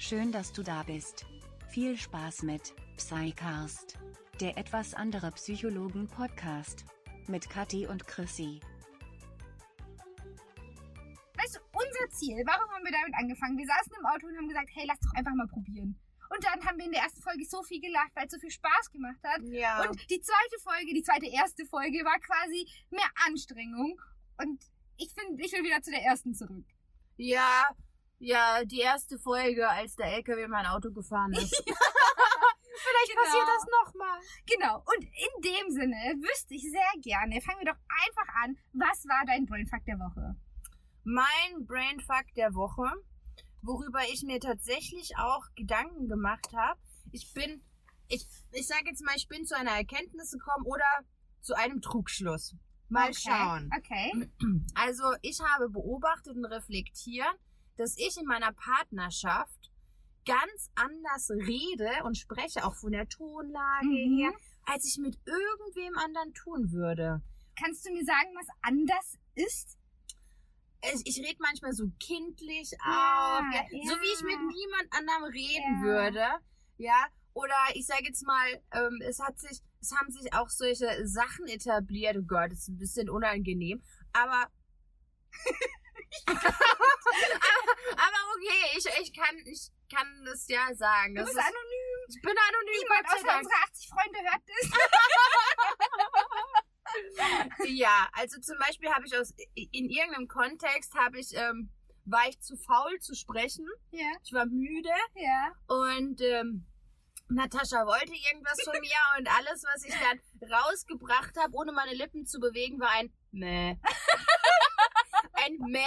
Schön, dass du da bist. Viel Spaß mit Psycast, der etwas andere Psychologen-Podcast. Mit Kathi und Chrissy. Weißt du, unser Ziel, warum haben wir damit angefangen? Wir saßen im Auto und haben gesagt, hey, lass doch einfach mal probieren. Und dann haben wir in der ersten Folge so viel gelacht, weil es so viel Spaß gemacht hat. Ja. Und die zweite Folge, die zweite erste Folge war quasi mehr Anstrengung. Und ich finde, ich will wieder zu der ersten zurück. ja, ja, die erste Folge, als der LKW mein Auto gefahren ist. Vielleicht Genau. passiert das nochmal. Genau. Und in dem Sinne wüsste ich sehr gerne, fangen wir doch einfach an. Was war dein Brainfuck der Woche? Mein Brainfuck der Woche, worüber ich mir tatsächlich auch Gedanken gemacht habe. Ich bin, ich, ich sage jetzt mal, ich bin zu einer Erkenntnis gekommen oder zu einem Trugschluss. Mal okay. schauen. Okay. Also ich habe beobachtet und reflektiert, dass ich in meiner Partnerschaft ganz anders rede und spreche, auch von der Tonlage Mhm. her, als ich mit irgendwem anderen tun würde. Kannst du mir sagen, was anders ist? Ich, ich rede manchmal so kindlich Ja, auch, ja, so ja. wie ich mit niemand anderem reden würde, ja. Oder ich sage jetzt mal, ähm, es hat sich, es haben sich auch solche Sachen etabliert. Oh Gott, das ist ein bisschen unangenehm, aber aber okay, ich, ich kann ich kann das ja sagen. Du Das bist ist, anonym. ich bin anonym, Niemand Gott außer unsere 80 Freunde hört das. Ja, also zum Beispiel habe ich aus in irgendeinem Kontext habe ich ähm, war ich zu faul zu sprechen. Ja, Ich war müde ja. und ähm, Natascha wollte irgendwas von mir und alles, was ich dann rausgebracht habe, ohne meine Lippen zu bewegen, war ein Mäh. ein Mäh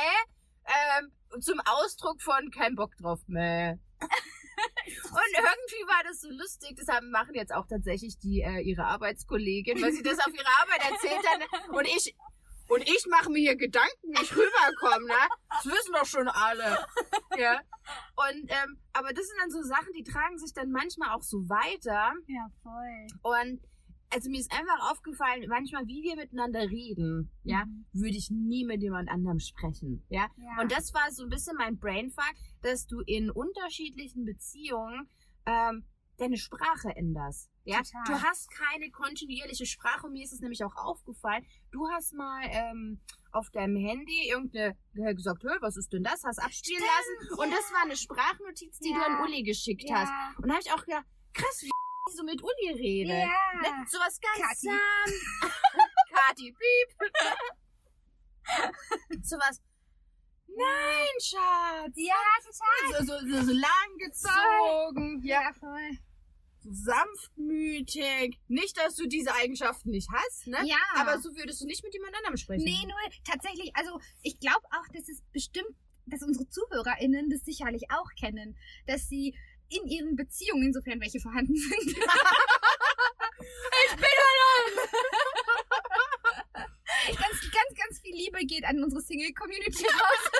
ähm, zum Ausdruck von kein Bock drauf. Mäh. Und irgendwie war das so lustig. Das haben, machen jetzt auch tatsächlich die äh, ihre Arbeitskollegin, weil sie das auf ihrer Arbeit erzählt hat. Und ich und ich mache mir hier Gedanken, wie ich rüberkomme, ne? Das wissen doch schon alle. Ja. Und ähm, aber das sind dann so Sachen, die tragen sich dann manchmal auch so weiter. Ja, voll. Und also mir ist einfach aufgefallen, manchmal, wie wir miteinander reden, ja, Mhm. würde ich nie mit jemand anderem sprechen, ja. Ja. Und das war so ein bisschen mein Brainfuck, dass du in unterschiedlichen Beziehungen ähm, deine Sprache änderst. Ja, Total. du hast keine kontinuierliche Sprache. Und mir ist es nämlich auch aufgefallen. Du hast mal ähm, auf deinem Handy irgendeine äh, gesagt, Hö, was ist denn das? Hast abspielen Stimmt, lassen. Und ja. das war eine Sprachnotiz, die du Ja. an Uli geschickt hast. Und da habe ich auch gedacht, krass, wie so mit Uli rede. Ja. Ne? Sowas ganz Kathi. sanft. Kati, piep. Sowas. Nein, Schatz. Ja, total. So, so, so, so langgezogen, ja, Ja, voll. so sanftmütig. Nicht, dass du diese Eigenschaften nicht hast, ne? Ja. Aber so würdest du nicht mit jemand anderem sprechen. Nee, nur tatsächlich, also ich glaube auch, dass es bestimmt, dass unsere ZuhörerInnen das sicherlich auch kennen, dass sie in ihren Beziehungen, sofern welche vorhanden sind, ganz, ganz, ganz viel Liebe geht an unsere Single-Community raus.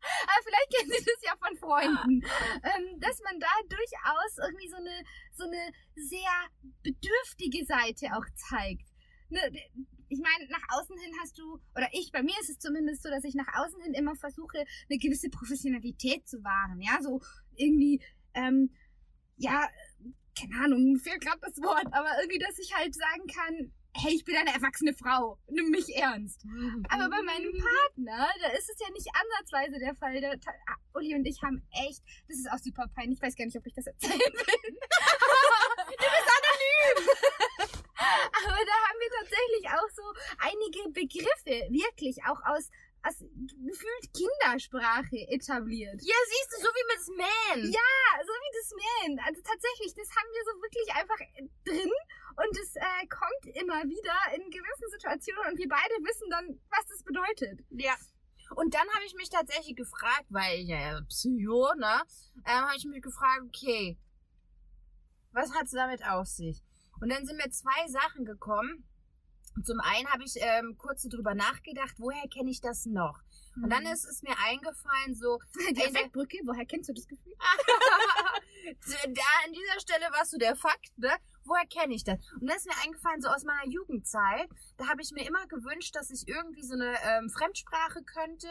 Aber vielleicht kennen Sie das ja von Freunden, ähm, dass man da durchaus irgendwie so eine, so eine sehr bedürftige Seite auch zeigt. Ne, ich meine, nach außen hin hast du, oder ich, bei mir ist es zumindest so, dass ich nach außen hin immer versuche, eine gewisse Professionalität zu wahren. Ja, so irgendwie, ähm, ja, keine Ahnung, mir fehlt gerade das Wort, aber irgendwie, dass ich halt sagen kann, hey, ich bin eine erwachsene Frau, nimm mich ernst. Aber bei meinem Partner, da ist es ja nicht ansatzweise der Fall. Der, ah, Uli und ich haben echt, das ist auch super peinlich, ich weiß gar nicht, ob ich das erzählen will. du bist anonym! Aber da haben wir tatsächlich auch so einige Begriffe, wirklich auch aus, aus gefühlt Kindersprache etabliert. Ja, siehst du, so wie mit Man. Ja, so wie das Man. Also tatsächlich, das haben wir so wirklich einfach drin und es äh, kommt immer wieder in gewissen Situationen und wir beide wissen dann, was das bedeutet. Ja. Und dann habe ich mich tatsächlich gefragt, weil ich ja Psycho, ne, ähm, habe ich mich gefragt, okay, was hat's damit auf sich? Und dann sind mir zwei Sachen gekommen, zum einen habe ich ähm, kurz so drüber nachgedacht, woher kenne ich das noch? Und dann Mhm. ist es mir eingefallen, so, die Effektbrücke, woher kennst du das Gefühl? da an dieser Stelle warst du der Fakt, ne? Woher kenne ich das? Und dann ist mir eingefallen, so aus meiner Jugendzeit, da habe ich mir immer gewünscht, dass ich irgendwie so eine ähm, Fremdsprache könnte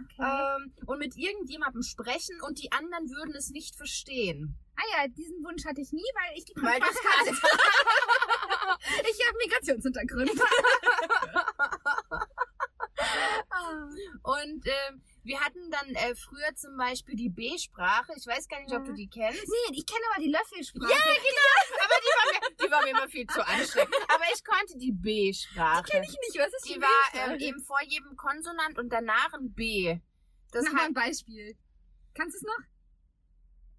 Okay. ähm, und mit irgendjemandem sprechen und die anderen würden es nicht verstehen. ah ja, diesen Wunsch hatte ich nie, weil ich die Weil das hatte. ich habe Migrationshintergrund. Und ähm, wir hatten dann äh, früher zum Beispiel die B-Sprache. Ich weiß gar nicht, ob du die kennst. Nee, ich kenne aber die Löffelsprache. Ja, genau. Aber die war, mir, die war mir immer viel zu anstrengend. Aber ich konnte die B-Sprache. Kenn ich nicht, was ist Die die war ähm, eben vor jedem Konsonant und danach ein B. Das Mach mal ein Beispiel. Kannst du es noch?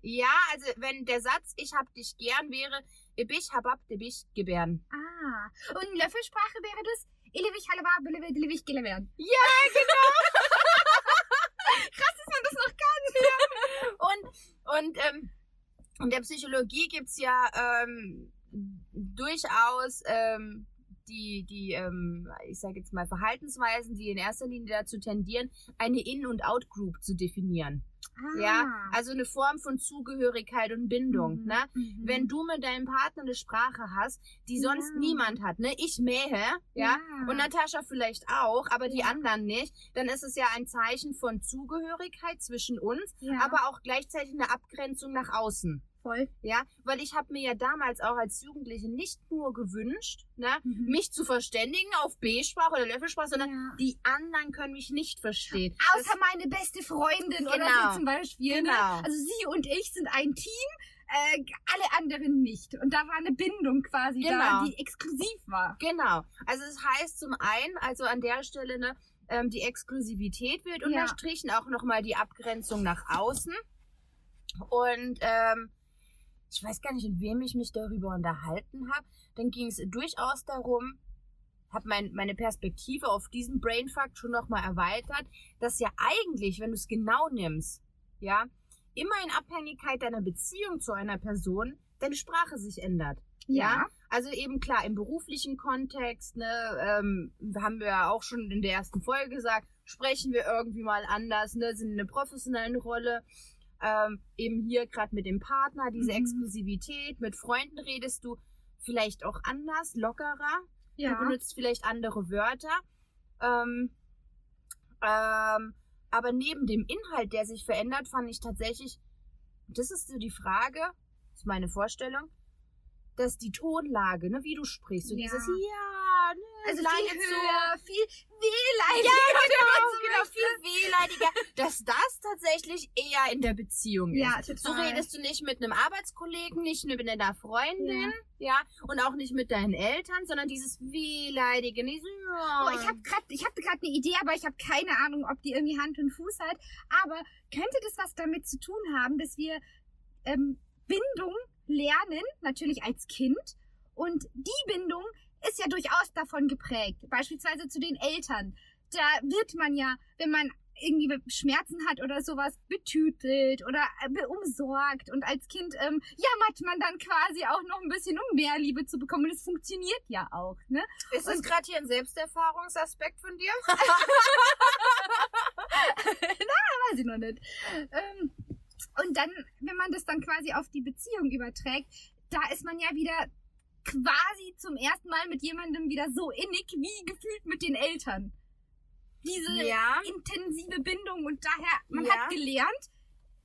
ja, also wenn der Satz ich hab dich gern wäre, ich hab ab dich gebären. Ah. Und Löffelsprache wäre das Ilewich Halaba Billewe Dillewich Gelewern. Ja, genau. Krass, dass man das noch kann. Und, und ähm, in der Psychologie gibt's ja ähm, durchaus ähm, die, die ähm, ich sage jetzt mal, Verhaltensweisen, die in erster Linie dazu tendieren, eine In- und Out-Group zu definieren. Ah. Ja, also eine Form von Zugehörigkeit und Bindung. Mhm. Ne? Mhm. Wenn du mit deinem Partner eine Sprache hast, die sonst Ja. niemand hat, ne? Ich mähe, ja, und Natascha vielleicht auch, aber die Ja. anderen nicht, dann ist es ja ein Zeichen von Zugehörigkeit zwischen uns, ja, aber auch gleichzeitig eine Abgrenzung nach außen. Voll. Ja, weil ich habe mir ja damals auch als Jugendliche nicht nur gewünscht, ne, Mhm. mich zu verständigen auf B-Sprache oder Löffelsprache, sondern ja. die anderen können mich nicht verstehen. Außer meine beste Freundin oder Genau. so zum Beispiel. Ne? Genau. Also sie und ich sind ein Team, äh, alle anderen nicht. Und da war eine Bindung quasi da, Genau. die exklusiv war. Genau. Also es heißt zum einen, also an der Stelle, ne, ähm, die Exklusivität wird Ja. unterstrichen, auch nochmal die Abgrenzung nach außen. Und ähm, ich weiß gar nicht, mit wem ich mich darüber unterhalten habe. Dann ging es durchaus darum, habe mein, meine Perspektive auf diesen Brainfuck schon nochmal erweitert, dass ja eigentlich, wenn du es genau nimmst, ja, immer in Abhängigkeit deiner Beziehung zu einer Person deine Sprache sich ändert. Ja. Also eben klar, im beruflichen Kontext, ne, ähm, haben wir ja auch schon in der ersten Folge gesagt, sprechen wir irgendwie mal anders, ne, sind in einer professionellen Rolle. Ähm, eben hier gerade mit dem Partner, diese Mhm. Exklusivität, mit Freunden redest du vielleicht auch anders, lockerer. Du Ja. benutzt vielleicht andere Wörter. Ähm, ähm, aber neben dem Inhalt, der sich verändert, fand ich tatsächlich, das ist so die Frage, das ist meine Vorstellung, dass die Tonlage, ne, wie du sprichst, so Ja. dieses Ja, ne, Also viel jetzt so- höher, viel wehleidiger. Ja, genau, so genau, viel wehleidiger, dass das tatsächlich eher in der Beziehung ist. Ja, So total. redest du nicht mit einem Arbeitskollegen, nicht mit einer Freundin, ja. und auch nicht mit deinen Eltern, sondern dieses wehleidige, so, ja. Oh, ich habe gerade ich hab grad eine Idee, aber ich habe keine Ahnung, ob die irgendwie Hand und Fuß hat. Aber könnte das was damit zu tun haben, dass wir ähm, Bindung lernen, natürlich als Kind. Und die Bindung ist ja durchaus davon geprägt. Beispielsweise zu den Eltern. Da wird man ja, wenn man irgendwie Schmerzen hat oder sowas, betütelt oder äh, beumsorgt. Und als Kind ähm, jammert man dann quasi auch noch ein bisschen, um mehr Liebe zu bekommen. Und es funktioniert ja auch, ne? Ist das gerade hier ein Selbsterfahrungsaspekt von dir? weiß ich noch nicht. Ähm, und dann, wenn man das dann quasi auf die Beziehung überträgt, da ist man ja wieder quasi zum ersten Mal mit jemandem wieder so innig wie gefühlt mit den Eltern. Diese Ja. intensive Bindung und daher, man Ja. hat gelernt,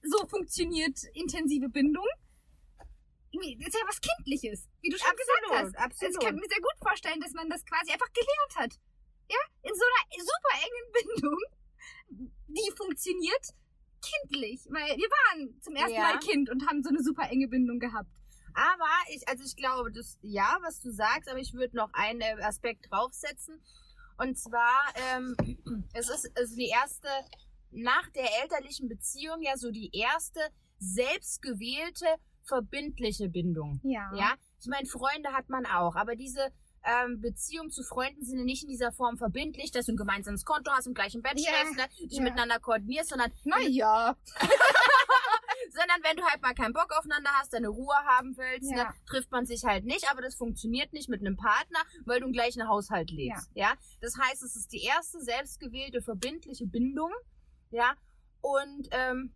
so funktioniert intensive Bindung. Das ist ja was Kindliches, wie du schon gesagt hast. Also absolut. ich kann mir sehr gut vorstellen, dass man das quasi einfach gelernt hat. Ja, in so einer super engen Bindung, die funktioniert kindlich, weil wir waren zum ersten Ja. Mal Kind und haben so eine super enge Bindung gehabt. Aber ich, also ich glaube, das, ja, was du sagst, aber ich würde noch einen äh, Aspekt draufsetzen. Und zwar, ähm, es ist also die erste, nach der elterlichen Beziehung ja so die erste selbstgewählte, verbindliche Bindung. Ja. Ja, ich meine, Freunde hat man auch, aber diese ähm, Beziehung zu Freunden sind ja nicht in dieser Form verbindlich, dass du ein gemeinsames Konto hast im Bett Ja, schläfst, ne, dich ja. miteinander koordinierst, sondern Naja. Sondern wenn du halt mal keinen Bock aufeinander hast, deine Ruhe haben willst, Ja. ne, trifft man sich halt nicht, aber das funktioniert nicht mit einem Partner, weil du im gleichen Haushalt lebst. Ja. Das heißt, es ist die erste selbstgewählte, verbindliche Bindung. Ja. Und ähm,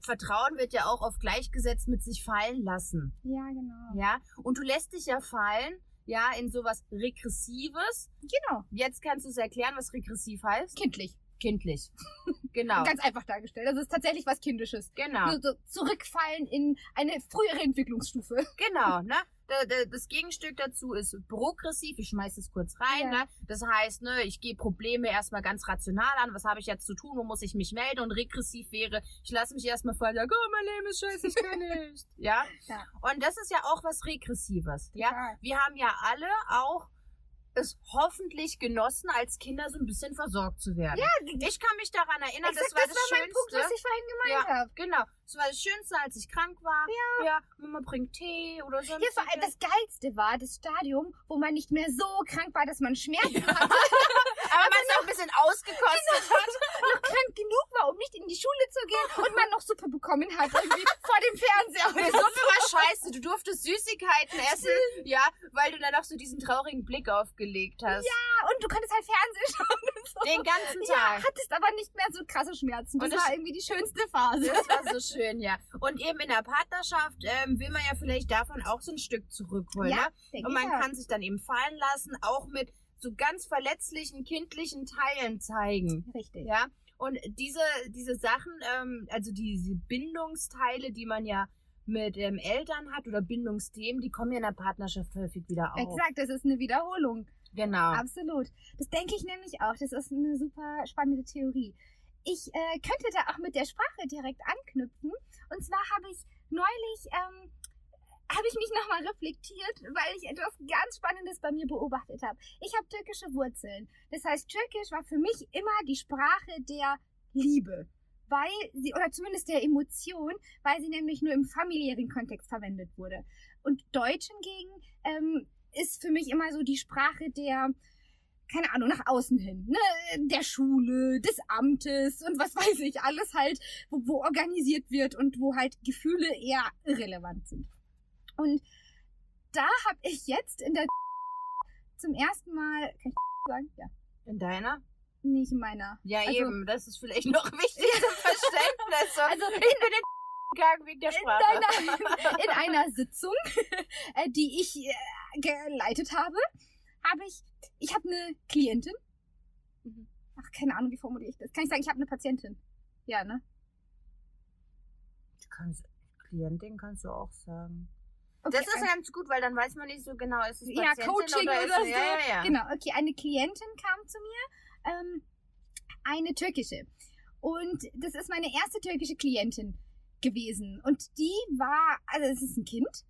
Vertrauen wird ja auch oft gleichgesetzt mit sich fallen lassen. Ja, genau. Ja. Und du lässt dich ja fallen, ja, in sowas Regressives. Genau. Jetzt kannst du es erklären, was regressiv heißt. Kindlich. Kindlich. Genau. Ganz einfach dargestellt. Das ist tatsächlich was Kindisches. Genau. Nur so zurückfallen in eine frühere Entwicklungsstufe. Genau, ne? Da- da- Das Gegenstück dazu ist progressiv. Ich schmeiß es kurz rein, Ja. ne? Das heißt, ne, ich gehe Probleme erstmal ganz rational an. Was habe ich jetzt zu tun? Wo muss ich mich melden? Und regressiv wäre, ich lasse mich erstmal fallen, ja, oh, mein Leben ist scheiße, ich kann nicht. ja? Ja. Und das ist ja auch was Regressives. Ja? Total. Wir haben ja alle auch es hoffentlich genossen, als Kinder so ein bisschen versorgt zu werden. Ja, Ich kann mich daran erinnern, Exakt, das war das, mein Punkt, Schönste. was ich vorhin gemeint habe. Genau. Das war das Schönste, als ich krank war. Ja. ja Mama bringt Tee oder so. Hier vor allem das Geilste war das Stadium, wo man nicht mehr so krank war, dass man Schmerzen hatte, Aber man es auch ein bisschen ausgekostet hat. noch krank genug war, um nicht in die Schule zu gehen und man noch Suppe bekommen hat irgendwie vor dem Fernseher. Die Suppe war scheiße. Du durftest Süßigkeiten essen. Ja, weil du dann auch so diesen traurigen Blick aufgelegt hast. Ja, und du konntest halt Fernsehen schauen und so. Den ganzen Ja, Tag. hattest aber nicht mehr so krasse Schmerzen. Das Und das- war irgendwie die schönste Phase. Das war so schön, ja. Und eben in der Partnerschaft ähm, will man ja vielleicht davon auch so ein Stück zurückholen. Ja, ne? Und man auch. kann sich dann eben fallen lassen, auch mit so ganz verletzlichen kindlichen Teilen zeigen. Richtig. Ja. Und diese, diese Sachen, ähm, also diese Bindungsteile, die man ja mit ähm, Eltern hat oder Bindungsthemen, die kommen ja in der Partnerschaft häufig wieder auf. Exakt, das ist eine Wiederholung. Genau. Absolut. Das denke ich nämlich auch. Das ist eine super spannende Theorie. Ich äh, könnte da auch mit der Sprache direkt anknüpfen. Und zwar habe ich neulich, ähm, habe ich mich nochmal reflektiert, weil ich etwas ganz Spannendes bei mir beobachtet habe. Ich habe türkische Wurzeln. Das heißt, Türkisch war für mich immer die Sprache der Liebe. Weil sie, oder zumindest der Emotion, weil sie nämlich nur im familiären Kontext verwendet wurde. Und Deutsch hingegen ähm, ist für mich immer so die Sprache der, keine Ahnung, nach außen hin, ne? Der Schule, des Amtes und was weiß ich, alles halt, wo, wo organisiert wird und wo halt Gefühle eher irrelevant sind. Und da habe ich jetzt in der zum ersten Mal, kann ich sagen? Ja. In deiner? Nicht in meiner. Ja, Also- eben. Das ist vielleicht noch wichtig zum Verständnis. So, Also bin in gegangen wegen der in Sprache. einer, in einer Sitzung, äh, die ich äh, geleitet habe, habe ich, ich habe eine Klientin. Mhm. Ach, keine Ahnung, wie formuliere ich das? Kann ich sagen, ich habe eine Patientin? Ja, ne? Du kannst, Klientin kannst du auch sagen. Okay, das ist ein- ganz gut, weil dann weiß man nicht so genau, ist es Ja, Patientin Coaching oder, oder ist, Ja, ja, ja. Genau, okay, eine Klientin kam zu mir, ähm, eine türkische. Und das ist meine erste türkische Klientin gewesen. Und die war, also es ist ein Kind.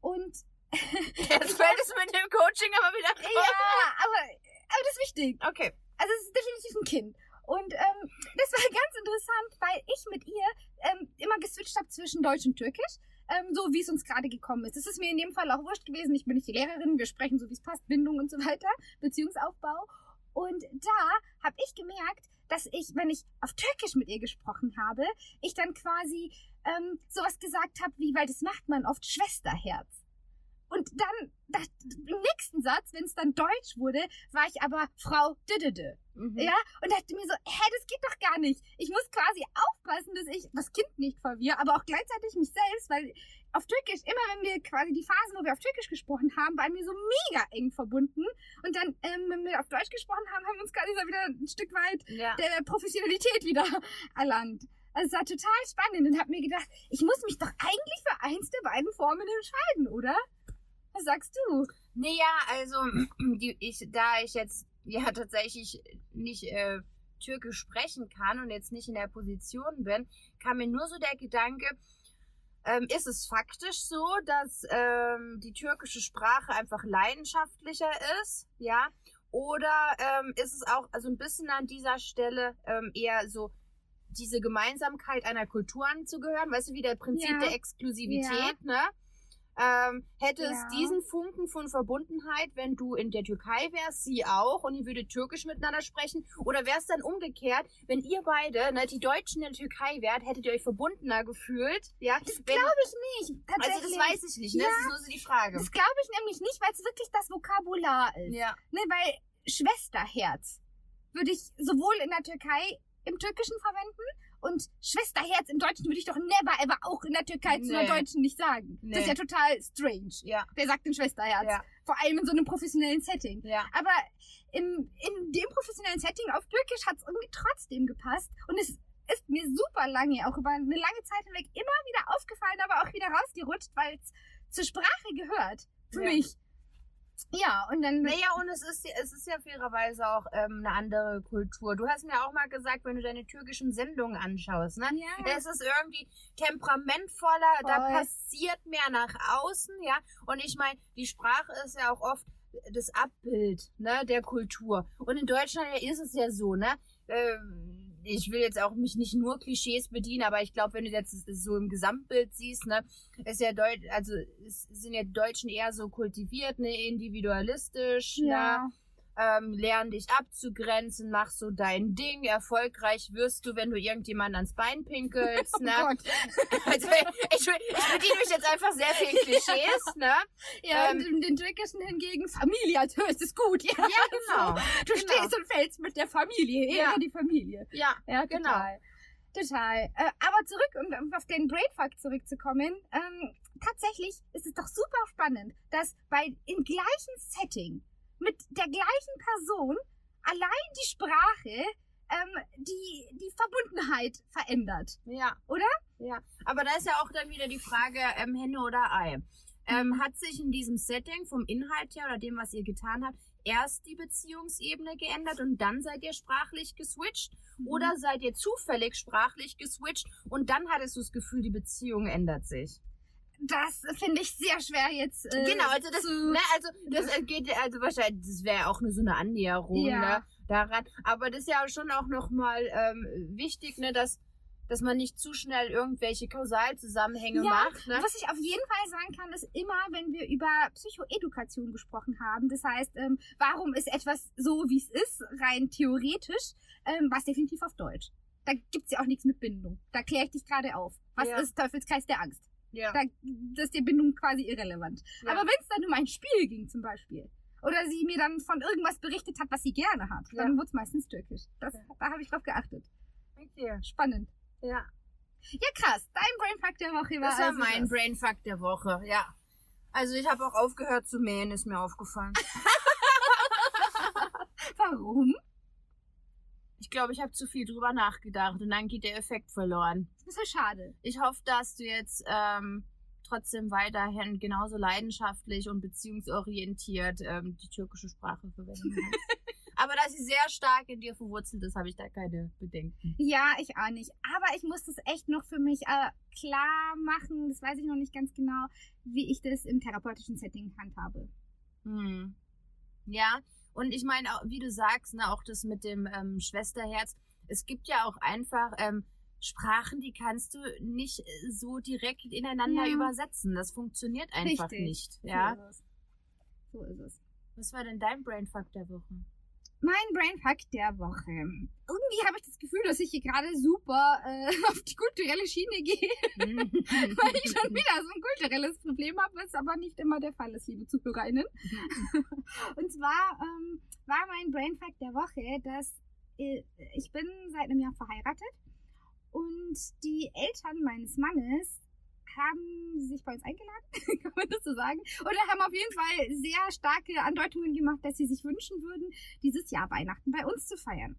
Und Jetzt fällt es mit dem Coaching aber wieder raus. ja, aber, aber das ist wichtig. Okay. Also es ist definitiv ein Kind. Und ähm, das war ganz interessant, weil ich mit ihr ähm, immer geswitcht habe zwischen Deutsch und Türkisch, ähm, so wie es uns gerade gekommen ist. Das ist mir in dem Fall auch wurscht gewesen. Ich bin nicht die Lehrerin, wir sprechen so, wie es passt, Bindung und so weiter, Beziehungsaufbau. Und da habe ich gemerkt, dass ich, wenn ich auf Türkisch mit ihr gesprochen habe, ich dann quasi ähm, sowas gesagt habe, wie, weil das macht man oft Schwesterherz. Und dann, das, im nächsten Satz, wenn es dann Deutsch wurde, war ich aber Frau Düdede. Mhm. Ja, und dachte mir so, hä, das geht doch gar nicht. Ich muss quasi aufpassen, dass ich das Kind nicht verwirre, aber auch gleichzeitig mich selbst, weil auf Türkisch, immer wenn wir quasi die Phasen, wo wir auf Türkisch gesprochen haben, waren wir so mega eng verbunden. Und dann, ähm, wenn wir auf Deutsch gesprochen haben, haben wir uns quasi so wieder ein Stück weit Ja. der Professionalität wieder erlangt. Also es war total spannend und habe mir gedacht, ich muss mich doch eigentlich für eins der beiden Formen entscheiden, oder? Was sagst du? Naja, also, die, ich, da ich jetzt ja tatsächlich nicht äh, Türkisch sprechen kann und jetzt nicht in der Position bin, kam mir nur so der Gedanke, ähm, ist es faktisch so, dass ähm, die türkische Sprache einfach leidenschaftlicher ist, ja? Oder ähm, ist es auch also ein bisschen an dieser Stelle ähm, eher so diese Gemeinsamkeit einer Kultur anzugehören, weißt du, wie der Prinzip Ja. der Exklusivität, ne? Ähm, hätte Ja. es diesen Funken von Verbundenheit, wenn du in der Türkei wärst, sie auch, und ihr würdet Türkisch miteinander sprechen? Oder wäre es dann umgekehrt, wenn ihr beide, ne, die Deutschen in der Türkei wärt, hättet ihr euch verbundener gefühlt? Ja, Das glaube ich nicht. also das weiß ich nicht, ne? Ja. Das ist nur so die Frage. Das glaube ich nämlich nicht, weil es wirklich das Vokabular ist. Ja. Ne, weil Schwesterherz würde ich sowohl in der Türkei im Türkischen verwenden und Schwesterherz im Deutschen würde ich doch never ever auch in der Türkei zu einer Nee. Deutschen nicht sagen. Nee. Das ist ja total strange. Ja. Wer sagt denn Schwesterherz? Ja. Vor allem in so einem professionellen Setting. Ja. Aber im, in dem professionellen Setting auf Türkisch hat es irgendwie trotzdem gepasst. Und es ist mir super lange, auch über eine lange Zeit hinweg, immer wieder aufgefallen, aber auch wieder rausgerutscht, weil es zur Sprache gehört. Für Ja. mich. Ja, und dann. Naja, und es ist, es ist ja fairerweise auch ähm, eine andere Kultur. Du hast mir auch mal gesagt, wenn du deine türkischen Sendungen anschaust, ne? ja, Es ist irgendwie temperamentvoller, da Voll. passiert mehr nach außen, ja. Und ich meine, die Sprache ist ja auch oft das Abbild, ne, der Kultur. Und in Deutschland ja, ist es ja so, ne? Ähm, ich will jetzt auch mich nicht nur Klischees bedienen, aber ich glaube, wenn du jetzt so im Gesamtbild siehst, ne, ist ja Deut also es sind ja Deutschen eher so kultiviert, ne, individualistisch, ne, ja. Ähm, lern dich abzugrenzen, mach so dein Ding, erfolgreich wirst du, wenn du irgendjemanden ans Bein pinkelst, Oh ne? Also, ich, ich bediene mich jetzt einfach sehr viel Klischees, ne? Ja, Ähm, und in den Türkischen hingegen Familie als höchstes Gut. Ja, Ja, genau. Du genau. stehst und fällst mit der Familie. Ehre Ja. die Familie. Ja, Ja, Genau. total. Total. Äh, aber zurück, um, um auf den Brainfuck zurückzukommen. Ähm, tatsächlich ist es doch super spannend, dass bei im gleichen Setting mit der gleichen Person allein die Sprache ähm, die, die Verbundenheit verändert. ja. Oder? Ja. Aber da ist ja auch dann wieder die Frage, ähm, Henne oder Ei. Ähm, hat sich in diesem Setting vom Inhalt her oder dem, was ihr getan habt, erst die Beziehungsebene geändert und dann seid ihr sprachlich geswitcht? Oder seid ihr zufällig sprachlich geswitcht und dann hattest du das Gefühl, die Beziehung ändert sich? Das finde ich sehr schwer jetzt. Äh, Genau, also das, ne, also das äh, geht, also wahrscheinlich, das wäre auch nur so eine Annäherung, Ja. ne, daran. Aber das ist ja schon auch nochmal ähm, wichtig, ne, dass, dass man nicht zu schnell irgendwelche Kausalzusammenhänge Ja, macht, ne? Was ich auf jeden Fall sagen kann, ist immer, wenn wir über Psychoedukation gesprochen haben, das heißt, ähm, warum ist etwas so, wie es ist, rein theoretisch, ähm, was definitiv auf Deutsch. Da gibt's ja auch nichts mit Bindung. Da kläre ich dich gerade auf. Was Ja. ist Teufelskreis der Angst? Ja. Da, das ist die Bindung quasi irrelevant. Ja. Aber wenn es dann um ein Spiel ging zum Beispiel, oder sie mir dann von irgendwas berichtet hat, was sie gerne hat, Ja. dann wurde meistens türkisch. Das, Ja. Da habe ich drauf geachtet. Okay. Spannend. Ja. Ja, krass. Dein Brainfuck der Woche war Das war also mein das. Brainfuck der Woche, ja. Also ich habe auch aufgehört zu mähen, ist mir aufgefallen. Warum? Ich glaube, ich habe zu viel drüber nachgedacht und dann geht der Effekt verloren. Das ist ja schade. Ich hoffe, dass du jetzt ähm, trotzdem weiterhin genauso leidenschaftlich und beziehungsorientiert ähm, die türkische Sprache verwenden kannst. Aber da sie sehr stark in dir verwurzelt ist, habe ich da keine Bedenken. Ja, ich auch nicht. Aber ich muss das echt noch für mich äh, klar machen. Das weiß ich noch nicht ganz genau, wie ich das im therapeutischen Setting handhabe. Hm. Ja, und ich meine, auch, wie du sagst, ne, auch das mit dem ähm, Schwesterherz. Es gibt ja auch einfach ähm, Sprachen, die kannst du nicht äh, so direkt ineinander Ja. übersetzen. Das funktioniert einfach Richtig. nicht. Ja. So ist es. So ist es. Was war denn dein Brainfuck der Woche? Mein Brainfuck der Woche. Irgendwie habe ich das Gefühl, dass ich hier gerade super äh, auf die kulturelle Schiene gehe, weil ich schon wieder so ein kulturelles Problem habe, was aber nicht immer der Fall ist, liebe ZuhörerInnen. Und zwar ähm, war mein Brainfuck der Woche, dass äh, ich bin seit einem Jahr verheiratet und die Eltern meines Mannes haben sich bei uns eingeladen, kann man das so sagen, oder haben auf jeden Fall sehr starke Andeutungen gemacht, dass sie sich wünschen würden, dieses Jahr Weihnachten bei uns zu feiern.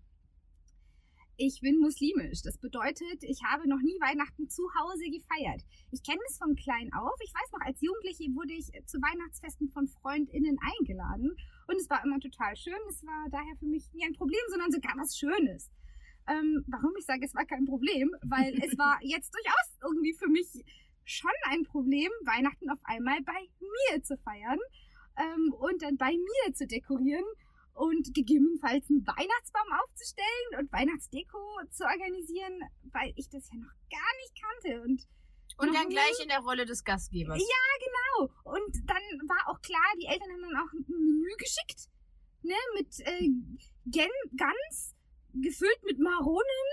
Ich bin muslimisch. Das bedeutet, ich habe noch nie Weihnachten zu Hause gefeiert. Ich kenne es von klein auf. Ich weiß noch, als Jugendliche wurde ich zu Weihnachtsfesten von FreundInnen eingeladen. Und es war immer total schön. Es war daher für mich nie ein Problem, sondern sogar was Schönes. Ähm, warum ich sage, es war kein Problem? Weil es war jetzt durchaus irgendwie für mich schon ein Problem, Weihnachten auf einmal bei mir zu feiern ähm, und dann bei mir zu dekorieren und gegebenenfalls einen Weihnachtsbaum aufzustellen und Weihnachtsdeko zu organisieren, weil ich das ja noch gar nicht kannte. Und Und dann gleich in der Rolle des Gastgebers. Genau. Und dann war auch klar, die Eltern haben dann auch ein Menü geschickt, ne, mit äh, Gen Gans gefüllt mit Maronen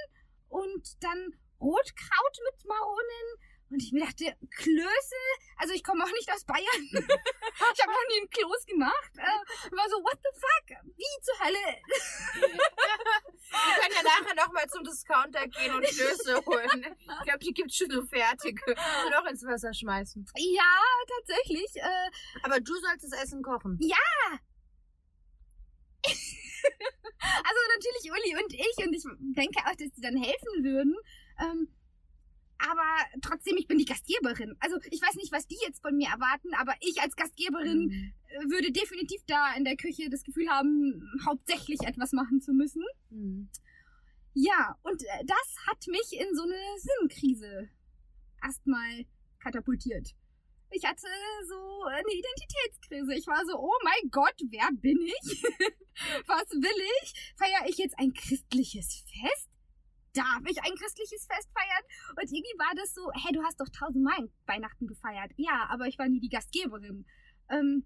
und dann Rotkraut mit Maronen. Und ich mir dachte, Klöße, also ich komme auch nicht aus Bayern. ich habe noch nie einen Kloß gemacht. Äh, war so, what the fuck? Wie zur Hölle? Wir können ja nachher nochmal zum Discounter gehen und Klöße holen. Ich glaube, die gibt's schon so fertige. Und auch ins Wasser schmeißen. Ja, tatsächlich. Äh, Aber du sollst das Essen kochen. Also natürlich Uli und ich und ich denke auch, dass die dann helfen würden. Ähm, aber trotzdem, ich bin die Gastgeberin. Also ich weiß nicht, was die jetzt von mir erwarten, aber ich als Gastgeberin Mhm. äh, würde definitiv da in der Küche das Gefühl haben, hauptsächlich etwas machen zu müssen. Mhm. Ja, und äh, das hat mich in so eine Sinnkrise erstmal katapultiert. Ich hatte so eine Identitätskrise. Ich war so, oh mein Gott, wer bin ich? Was will ich? Feiere ich jetzt ein christliches Fest? Darf ich ein christliches Fest feiern? Und irgendwie war das so, hey, du hast doch tausendmal Weihnachten gefeiert. Ja, aber ich war nie die Gastgeberin. Ähm,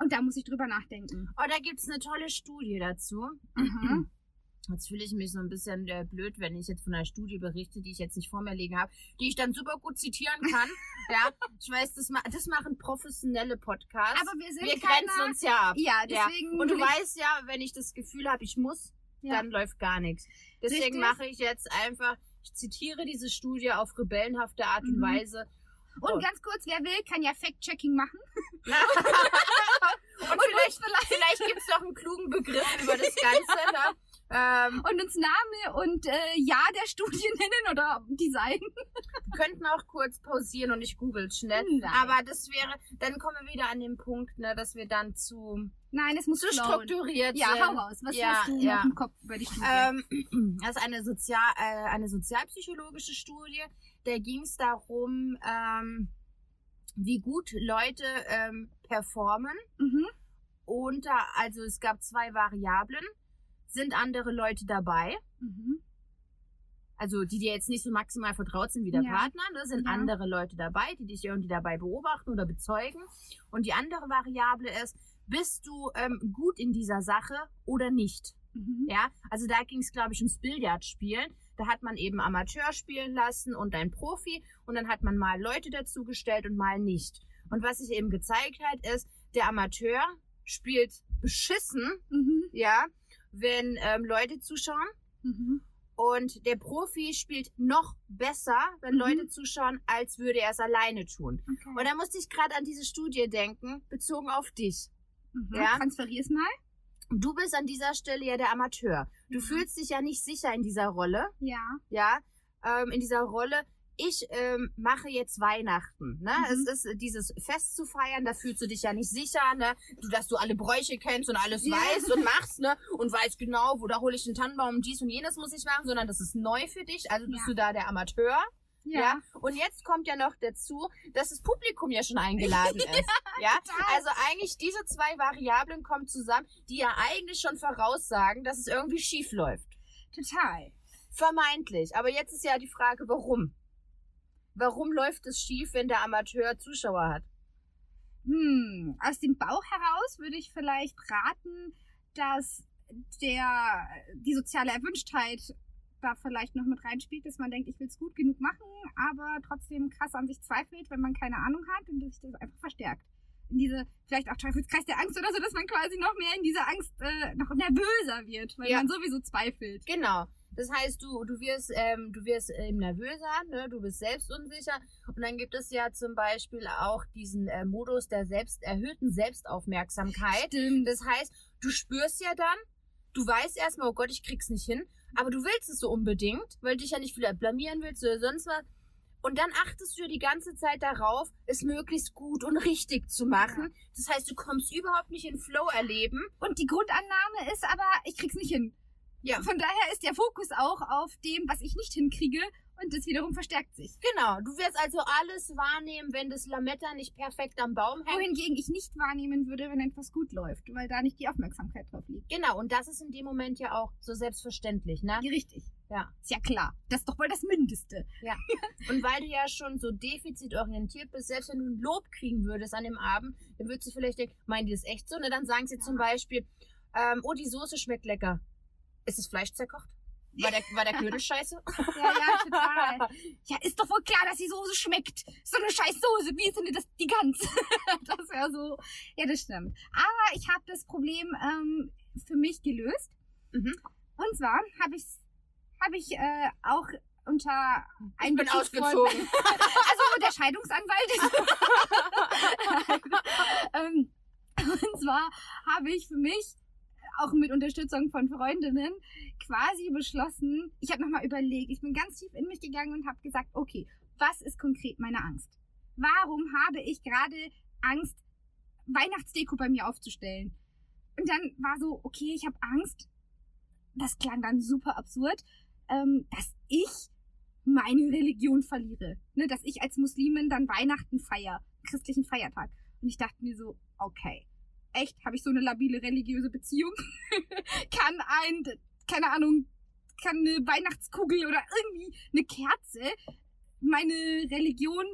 und da muss ich drüber nachdenken. Oh, da gibt's eine tolle Studie dazu. Mhm. Jetzt fühle ich mich so ein bisschen äh, blöd, wenn ich jetzt von einer Studie berichte, die ich jetzt nicht vor mir liegen habe, die ich dann super gut zitieren kann. ja, ich weiß, das, ma das machen professionelle Podcasts. Aber wir sind wir keiner- grenzen uns ja ab. Ja, Ja. deswegen. Und du weißt ja, wenn ich das Gefühl habe, ich muss, Ja. dann läuft gar nichts. Deswegen Richtig. mache ich jetzt einfach, ich zitiere diese Studie auf rebellenhafte Art und Mhm. Weise. Und Oh. ganz kurz, wer will, kann ja Fact-Checking machen. und vielleicht, vielleicht gibt es noch einen klugen Begriff über das Ganze. Ne? Ähm, Und uns Name und äh, Jahr der Studie nennen oder Design. wir könnten auch kurz pausieren und ich google schnell. Nein. Aber das wäre, dann kommen wir wieder an den Punkt, ne, dass wir dann zu, Nein, es muss flowen. strukturiert Ja, hau raus. Was Ja, hast du ja. noch im Kopf über die Studie? Ähm, das ist eine, Sozial, äh, eine sozialpsychologische Studie. Da ging es darum, ähm, wie gut Leute ähm, performen. mhm. Unter, also es gab zwei Variablen. Sind andere Leute dabei? Mhm. Also die dir jetzt nicht so maximal vertraut sind wie der Ja. Partner, da sind Ja. andere Leute dabei, die dich irgendwie dabei beobachten oder bezeugen. Und die andere Variable ist, bist du ähm, gut in dieser Sache oder nicht? Mhm. Ja, also da ging es, glaube ich, ums Billardspielen. Da hat man eben Amateur spielen lassen und ein Profi und dann hat man mal Leute dazugestellt und mal nicht. Und was sich eben gezeigt hat, ist, der Amateur spielt beschissen, Mhm. ja, wenn ähm, Leute zuschauen. Mhm. Und der Profi spielt noch besser, wenn Mhm. Leute zuschauen, als würde er es alleine tun. Okay. Und da musste ich gerade an diese Studie denken, bezogen auf dich. Mhm. Ja. Transferier's mal. Du bist an dieser Stelle ja der Amateur. Du Mhm. fühlst dich ja nicht sicher in dieser Rolle. Ja. ja, ähm, in dieser Rolle, ich ähm, mache jetzt Weihnachten. Ne? Mhm. Es ist äh, dieses Fest zu feiern, da fühlst du dich ja nicht sicher, ne? Du, dass du alle Bräuche kennst und alles Ja. weißt und machst, ne? Und weißt genau, wo da hole ich den Tannenbaum, dies und jenes muss ich machen, sondern das ist neu für dich. Also bist Ja. du da der Amateur. Ja. Und jetzt kommt ja noch dazu, dass das Publikum ja schon eingeladen ist. Ja. total. Also eigentlich diese zwei Variablen kommen zusammen, die ja eigentlich schon voraussagen, dass es irgendwie schief läuft. Total. Vermeintlich. Aber jetzt ist ja die Frage, warum? Warum läuft es schief, wenn der Amateur Zuschauer hat? Hm, aus dem Bauch heraus würde ich vielleicht raten, dass der, die soziale Erwünschtheit da vielleicht noch mit reinspielt, dass man denkt, ich will es gut genug machen, aber trotzdem krass an sich zweifelt, wenn man keine Ahnung hat und sich das einfach verstärkt. In diese, vielleicht auch Teufelskreis der Angst oder so, dass man quasi noch mehr in diese Angst äh, noch nervöser wird, weil Ja. man sowieso zweifelt. Genau. Das heißt, du, du wirst, ähm, du wirst eben nervöser, ne? du bist selbstunsicher. Und dann gibt es ja zum Beispiel auch diesen äh, Modus der selbst erhöhten Selbstaufmerksamkeit. Stimmt. Das heißt, du spürst ja dann, du weißt erstmal, oh Gott, ich krieg's nicht hin, aber du willst es so unbedingt, weil du dich ja nicht vielleicht blamieren willst oder sonst was. Und dann achtest du ja die ganze Zeit darauf, es möglichst gut und richtig zu machen. Das heißt, du kommst überhaupt nicht in Flow erleben. Und die Grundannahme ist aber, ich krieg's nicht hin. Ja. Von daher ist der Fokus auch auf dem, was ich nicht hinkriege und das wiederum verstärkt sich. Genau, du wirst also alles wahrnehmen, wenn das Lametta nicht perfekt am Baum hängt. Wohingegen ich nicht wahrnehmen würde, wenn etwas gut läuft, weil da nicht die Aufmerksamkeit drauf liegt. Genau, und das ist in dem Moment ja auch so selbstverständlich, ne? Ja, richtig. Ja. Ist ja klar. Das ist doch wohl das Mindeste. Und weil du ja schon so defizitorientiert bist, selbst wenn du ein Lob kriegen würdest an dem Abend, dann würdest du vielleicht denken, meinen die das echt so? Und dann sagen sie zum Beispiel, ähm, oh, die Soße schmeckt lecker. Ist das Fleisch zerkocht? War der, war der Knödel scheiße? Ja, ja, total. Ja, ist doch wohl klar, dass die Soße schmeckt. So eine scheiß Soße. Wie ist denn das die ganz? das wäre so. Ja, das stimmt. Aber ich habe das Problem ähm, für mich gelöst. Mhm. Und zwar habe ich habe ich äh, auch unter Ich bin ausgezogen. Also der Scheidungsanwalt ähm, und zwar habe ich für mich auch mit Unterstützung von Freundinnen quasi beschlossen, ich habe nochmal überlegt, ich bin ganz tief in mich gegangen und habe gesagt, okay, was ist konkret meine Angst? Warum habe ich gerade Angst, Weihnachtsdeko bei mir aufzustellen? Und dann war so, okay, ich habe Angst, das klang dann super absurd, ähm, dass ich meine Religion verliere. Ne, dass ich als Muslimin dann Weihnachten feier, christlichen Feiertag. Und ich dachte mir so, okay, echt, habe ich so eine labile religiöse Beziehung? kann ein, keine Ahnung, kann eine Weihnachtskugel oder irgendwie eine Kerze meine Religion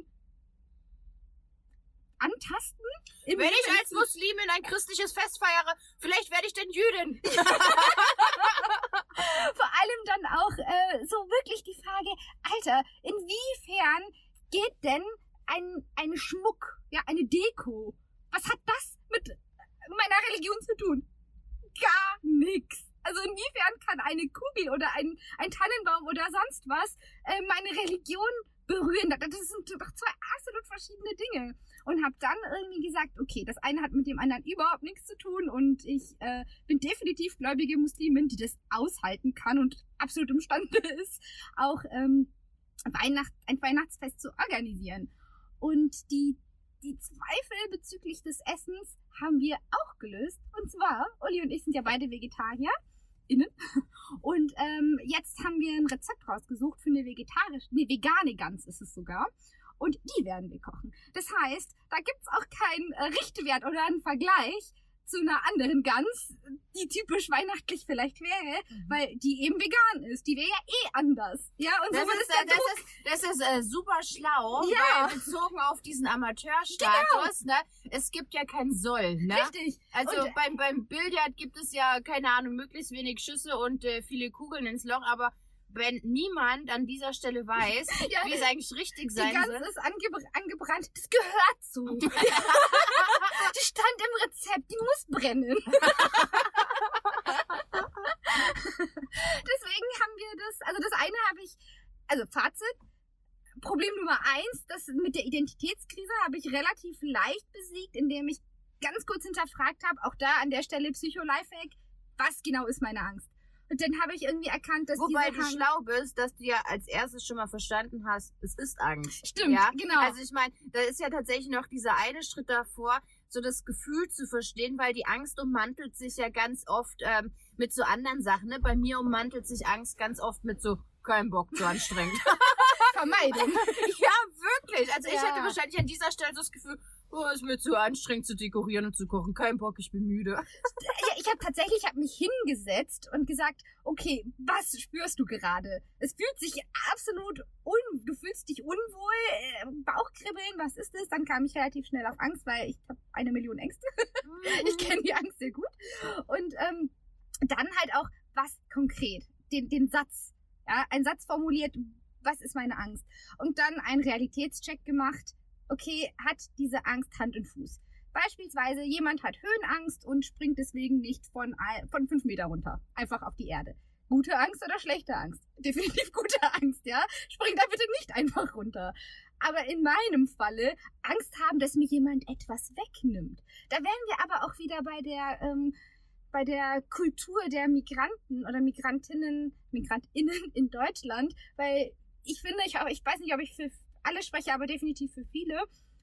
antasten? Wenn ich als Muslimin ein christliches Fest feiere, vielleicht werde ich denn Jüdin. vor allem dann auch äh, so wirklich die Frage, Alter, inwiefern geht denn ein, ein Schmuck, ja, eine Deko, was hat meiner Religion zu tun? Gar nix. Also inwiefern kann eine Kugel oder ein, ein Tannenbaum oder sonst was äh, meine Religion berühren? Das das sind doch zwei absolut verschiedene Dinge. Und habe dann irgendwie gesagt, okay, das eine hat mit dem anderen überhaupt nichts zu tun und ich äh, bin definitiv gläubige Muslimin, die das aushalten kann und absolut imstande ist, auch ähm, Weihnacht, ein Weihnachtsfest zu organisieren. Und die, die Zweifel bezüglich des Essens haben wir auch gelöst. Und zwar, Uli und ich sind ja beide Vegetarier. Innen. Und ähm, jetzt haben wir ein Rezept rausgesucht für eine vegetarische, nee, vegane Gans ist es sogar. Und die werden wir kochen. Das heißt, da gibt's auch keinen äh, Richtwert oder einen Vergleich zu einer anderen Gans, die typisch weihnachtlich vielleicht wäre, weil die eben vegan ist. Die wäre ja eh anders. Ja, und Das somit ist, der äh, das Druck- ist, das ist äh, super schlau, Ja. weil bezogen auf diesen Amateurstatus, ne, es gibt ja kein Soll, ne? Richtig. Also Und- beim, beim Billard gibt es ja, keine Ahnung, möglichst wenig Schüsse und äh, viele Kugeln ins Loch, aber wenn niemand an dieser Stelle weiß, Ja, wie es eigentlich richtig die sein soll. ist angebr angebrannt. Das gehört zu. die stand im Rezept. Die muss brennen. Deswegen haben wir das, also das eine habe ich, also Fazit, Problem Nummer eins, das mit der Identitätskrise habe ich relativ leicht besiegt, indem ich ganz kurz hinterfragt habe, auch da an der Stelle Psycho-Lifehack, was genau ist meine Angst? Und dann habe ich irgendwie erkannt, dass Wobei du Hang- schlau bist, dass du ja als erstes schon mal verstanden hast, es ist Angst. Stimmt, ja? genau. Also ich meine, da ist ja tatsächlich noch dieser eine Schritt davor, so das Gefühl zu verstehen, weil die Angst ummantelt sich ja ganz oft ähm, mit so anderen Sachen. Ne? Bei mir ummantelt sich Angst ganz oft mit so kein Bock, zu anstrengend. Vermeiden. ja, wirklich. Also ich Ja. hätte wahrscheinlich an dieser Stelle so das Gefühl, oh, ist mir zu anstrengend zu dekorieren und zu kochen. Kein Bock, ich bin müde. Ja, ich habe tatsächlich, ich habe mich hingesetzt und gesagt, okay, was spürst du gerade? Es fühlt sich absolut un, du fühlst dich unwohl, äh, Bauchkribbeln, was ist das? Dann kam ich relativ schnell auf Angst, weil ich habe eine Million Ängste. Ich kenne die Angst sehr gut. Und ähm, dann halt auch, was konkret, den, den Satz, ja, ein Satz formuliert, was ist meine Angst? Und dann einen Realitätscheck gemacht, okay, hat diese Angst Hand und Fuß? Beispielsweise jemand hat Höhenangst und springt deswegen nicht von, von fünf Meter runter, einfach auf die Erde. Gute Angst oder schlechte Angst? Definitiv gute Angst, ja? Spring da bitte nicht einfach runter. Aber in meinem Falle Angst haben, dass mir jemand etwas wegnimmt. Da wären wir aber auch wieder bei der, ähm, bei der Kultur der Migranten oder Migrantinnen, Migrantinnen in Deutschland, weil ich finde, ich, ich weiß nicht, ob ich für alle spreche, aber definitiv für viele,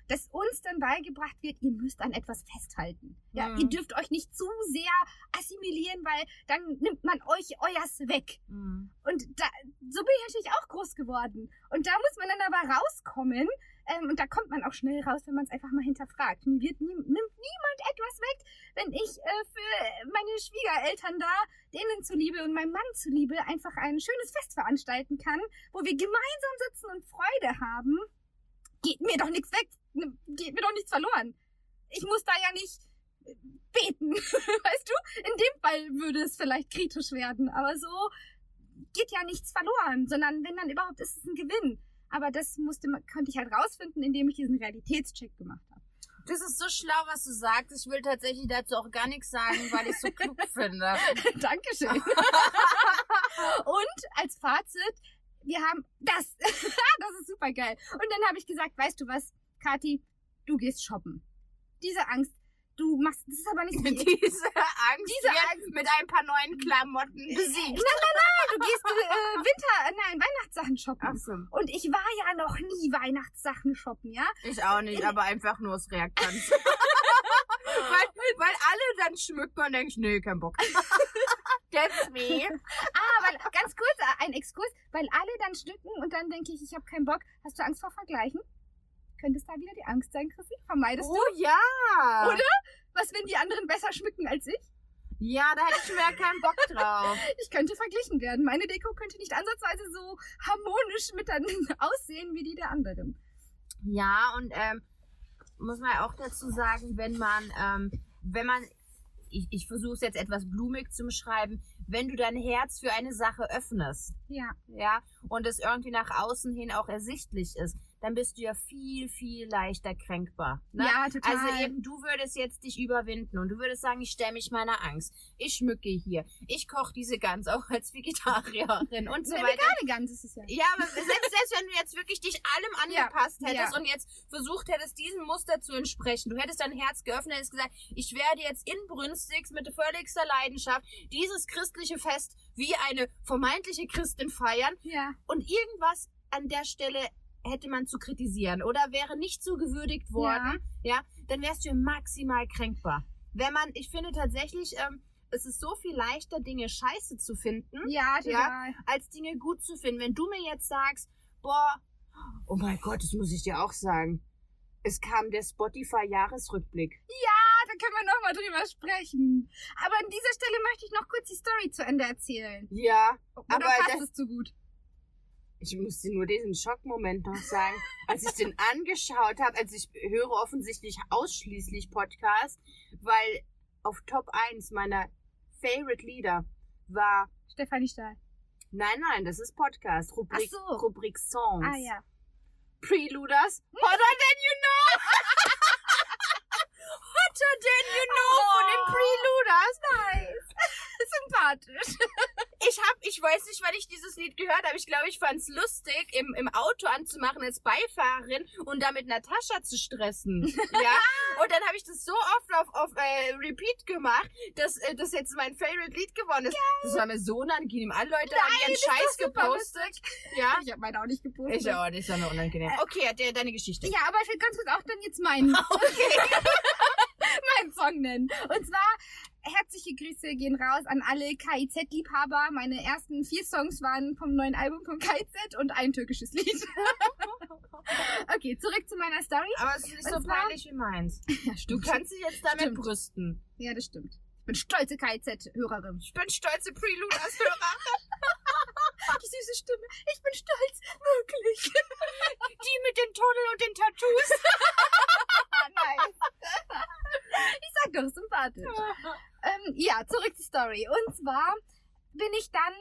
dass uns dann beigebracht wird, ihr müsst an etwas festhalten. Ja, Mhm. ihr dürft euch nicht zu sehr assimilieren, weil dann nimmt man euch euers weg. Mhm. Und da, so bin ich natürlich auch groß geworden. Und da muss man dann aber rauskommen, Ähm, und da kommt man auch schnell raus, wenn man es einfach mal hinterfragt. Mir wird nie, nimmt niemand etwas weg, wenn ich äh, für meine Schwiegereltern da, denen zuliebe und meinem Mann zuliebe, einfach ein schönes Fest veranstalten kann, wo wir gemeinsam sitzen und Freude haben. Geht mir doch nichts weg, geht mir doch nichts verloren. Ich muss da ja nicht äh, beten, weißt du? In dem Fall würde es vielleicht kritisch werden, aber so geht ja nichts verloren, sondern wenn dann überhaupt ist es ein Gewinn. Aber das musste, konnte ich halt rausfinden, indem ich diesen Realitätscheck gemacht habe. Das ist so schlau, was du sagst. Ich will tatsächlich dazu auch gar nichts sagen, weil ich es so klug finde. Dankeschön. Und als Fazit, wir haben das. das ist super geil. Und dann habe ich gesagt, weißt du was, Kathi, du gehst shoppen. Diese Angst, du machst, das ist aber nicht so wie Diese Angst Diese Angst- mit ein paar neuen Klamotten Nein, besiegt. nein, nein, du gehst äh, Winter, nein, Weihnachtssachen shoppen. so. Und ich war ja noch nie Weihnachtssachen shoppen, ja? Ich auch nicht, aber einfach nur aus Reaktanz. weil, weil alle dann schmücken und denken, nee, kein Bock. Me. Ah, weil, ganz kurz, äh, ein Exkurs, weil alle dann schmücken und dann denke ich, ich habe keinen Bock. Hast du Angst vor Vergleichen? Könnte es da wieder die Angst sein, Chrissy? Vermeidest du? Oh ja. Oder? Was, wenn die anderen besser schmücken als ich? Ja, da hätte ich schon wieder keinen Bock drauf. Ich könnte verglichen werden. Meine Deko könnte nicht ansatzweise so harmonisch miteinander aussehen wie die der anderen. Ja, und ähm, muss man auch dazu sagen, wenn man, ähm, wenn man, ich, ich versuche es jetzt etwas blumig zu beschreiben, wenn du dein Herz für eine Sache öffnest, Ja. ja, und es irgendwie nach außen hin auch ersichtlich ist, dann bist du ja viel, viel leichter kränkbar. Ne? Ja, total. Also eben, du würdest jetzt dich überwinden und du würdest sagen, ich stelle mich meiner Angst. Ich schmücke hier. Ich koche diese Gans auch als Vegetarierin und so Eine weiter. vegane Gans ist es ja. Ja, aber selbst, selbst wenn du jetzt wirklich dich allem angepasst Ja, hättest ja. und jetzt versucht hättest, diesem Muster zu entsprechen, du hättest dein Herz geöffnet, hättest gesagt, ich werde jetzt inbrünstigst mit völligster Leidenschaft dieses christliche Fest wie eine vermeintliche Christin feiern Ja. und irgendwas an der Stelle hätte man zu kritisieren oder wäre nicht so gewürdigt worden, ja, dann wärst du ja maximal kränkbar. Wenn man, ich finde tatsächlich, ähm, es ist so viel leichter, Dinge scheiße zu finden, Ja, total. als Dinge gut zu finden. Wenn du mir jetzt sagst, boah, oh mein Gott, das muss ich dir auch sagen. Es kam der Spotify-Jahresrückblick. Ah, da können wir nochmal drüber sprechen. Aber an dieser Stelle möchte ich noch kurz die Story zu Ende erzählen. Ja, Oder Aber passt das- es zu gut? Ich muss dir nur diesen Schockmoment noch sagen. Als ich den angeschaut habe, also ich höre offensichtlich ausschließlich Podcast, weil auf Top 1 meiner Favorite Lieder war, Stefanie Stahl. nein, nein, das ist Podcast, Rubrik, Ach so. Rubrik Songs. Ah ja. Preluders, Hotter Than You Know. Hotter Than You Know von den Oh. Preluders. Nice. Sympathisch. Ich hab, ich weiß nicht, wann ich dieses Lied gehört habe. Ich glaube, ich fand's lustig, im, im Auto anzumachen als Beifahrerin und damit Natascha zu stressen. ja. Und dann habe ich das so oft auf, auf äh, Repeat gemacht, dass äh, das jetzt mein Favorite Lied geworden ist. Das war mir so unangenehm. Alle Leute haben ihren Scheiß gepostet. Ja. Ich habe meine auch nicht gepostet. Ich auch nicht, sondern unangenehm. Okay, de, deine Geschichte. Ja, aber ich will ganz kurz auch dann jetzt meinen, meinen Song nennen. Und zwar, herzliche Grüße gehen raus an alle KIZ-Liebhaber. Meine ersten vier Songs waren vom neuen Album von KIZ und ein türkisches Lied. okay, zurück zu meiner Story. Aber es ist nicht so zwar- peinlich wie meins. Ja, Du kannst dich jetzt damit Stimmt. brüsten. Ja, das stimmt. Ich bin stolze KIZ-Hörerin. Ich bin stolze Preluders-Hörer. Die süße Stimme. Ich bin stolz. Wirklich. Die mit den Tunnel und den Tattoos. nice. Ich sag doch, sympathisch. Ähm, ja, zurück zur Story. Und zwar bin ich dann,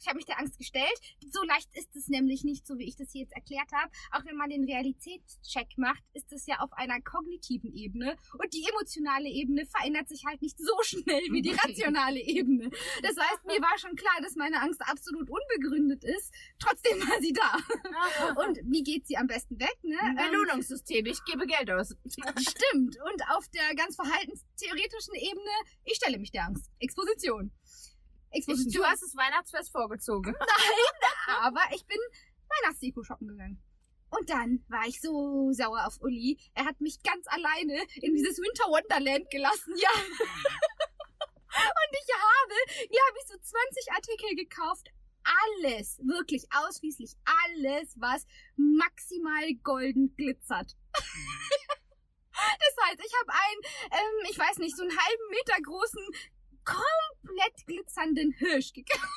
ich habe mich der Angst gestellt. So leicht ist es nämlich nicht, so wie ich das hier jetzt erklärt habe. Auch wenn man den Realitätscheck macht, ist es ja auf einer kognitiven Ebene. Und die emotionale Ebene verändert sich halt nicht so schnell wie die rationale Ebene. Das heißt, mir war schon klar, dass meine Angst absolut unbegründet ist. Trotzdem war sie da. Und wie geht sie am besten weg? Ne? Ähm, Belohnungssystem. Ich gebe Geld aus. Stimmt. Und auf der ganz verhaltenstheoretischen Ebene, ich stelle mich der Angst. Exposition. Ich, Exposition. du hast das Weihnachtsfest vorgezogen. aber ich bin Weihnachtsdeko shoppen gegangen. Und dann war ich so sauer auf Uli. Er hat mich ganz alleine in dieses Winter Wonderland gelassen. Ja. Und ich habe, ja, habe ich so 20 Artikel gekauft. alles, wirklich ausschließlich alles, was maximal golden glitzert. das heißt, ich habe einen, ähm, ich weiß nicht, so einen halben Meter großen, komplett glitzernden Hirsch gekauft.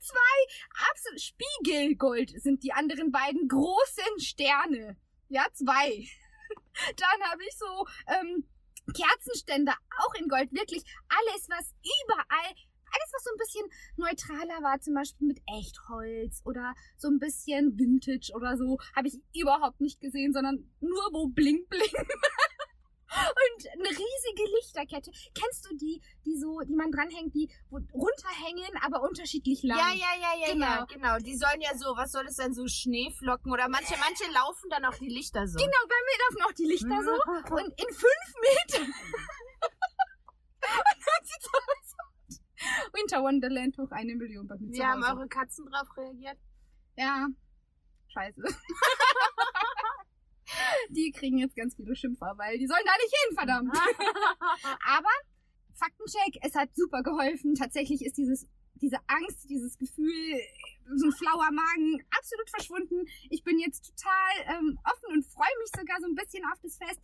zwei absolut Spiegelgold sind die anderen beiden großen Sterne. Ja, zwei. Dann habe ich so ähm, Kerzenständer, auch in Gold, wirklich alles, was überall, alles, was so ein bisschen neutraler war, zum Beispiel mit Echtholz oder so ein bisschen Vintage oder so, habe ich überhaupt nicht gesehen, sondern nur wo Bling Bling. Und eine riesige Lichterkette. Kennst du die, die so, die man dranhängt, die runterhängen, aber unterschiedlich lang? Ja, ja, ja, ja, genau. ja, genau. Die sollen ja so, was soll es denn, so Schneeflocken oder manche, manche laufen dann auch die Lichter so. Genau, bei mir laufen auch die Lichter so. Und in fünf Metern. Und dann sieht's aus. Winter Wonderland hoch eine Million bei mir Wie haben eure Katzen drauf reagiert? Ja. Scheiße. die kriegen jetzt ganz viele Schimpfer, weil die sollen da nicht hin, verdammt. Aber Faktencheck, es hat super geholfen. Tatsächlich ist dieses diese Angst, dieses Gefühl, so ein flauer Magen absolut verschwunden. Ich bin jetzt total ähm, offen und freue mich sogar so ein bisschen auf das Fest.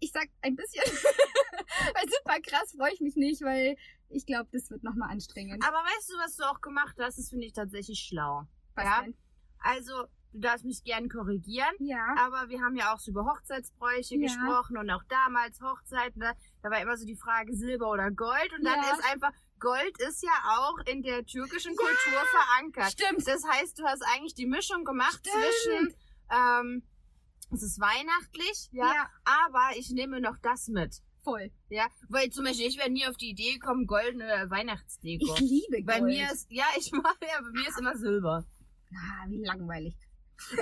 Ich sag ein bisschen, weil super krass freue ich mich nicht, weil ich glaube, das wird nochmal anstrengend. Aber weißt du, was du auch gemacht hast? Das finde ich tatsächlich schlau. Was ja? denn? Also, du darfst mich gern korrigieren. Ja. Aber wir haben ja auch so über Hochzeitsbräuche Ja. gesprochen und auch damals Hochzeiten, ne? da war immer so die Frage Silber oder Gold und dann Ja. ist einfach, Gold ist ja auch in der türkischen Ja. Kultur verankert. Stimmt. Das heißt, du hast eigentlich die Mischung gemacht Stimmt. zwischen, ähm, es ist weihnachtlich, ja, Ja. aber ich nehme noch das mit. Voll. Ja, weil zum Beispiel, ich wäre nie auf die Idee gekommen, goldene Weihnachtsdeko. Ich liebe Gold. Bei mir ist, ja, ich mache ja, bei mir ist immer Silber. Ah, wie langweilig.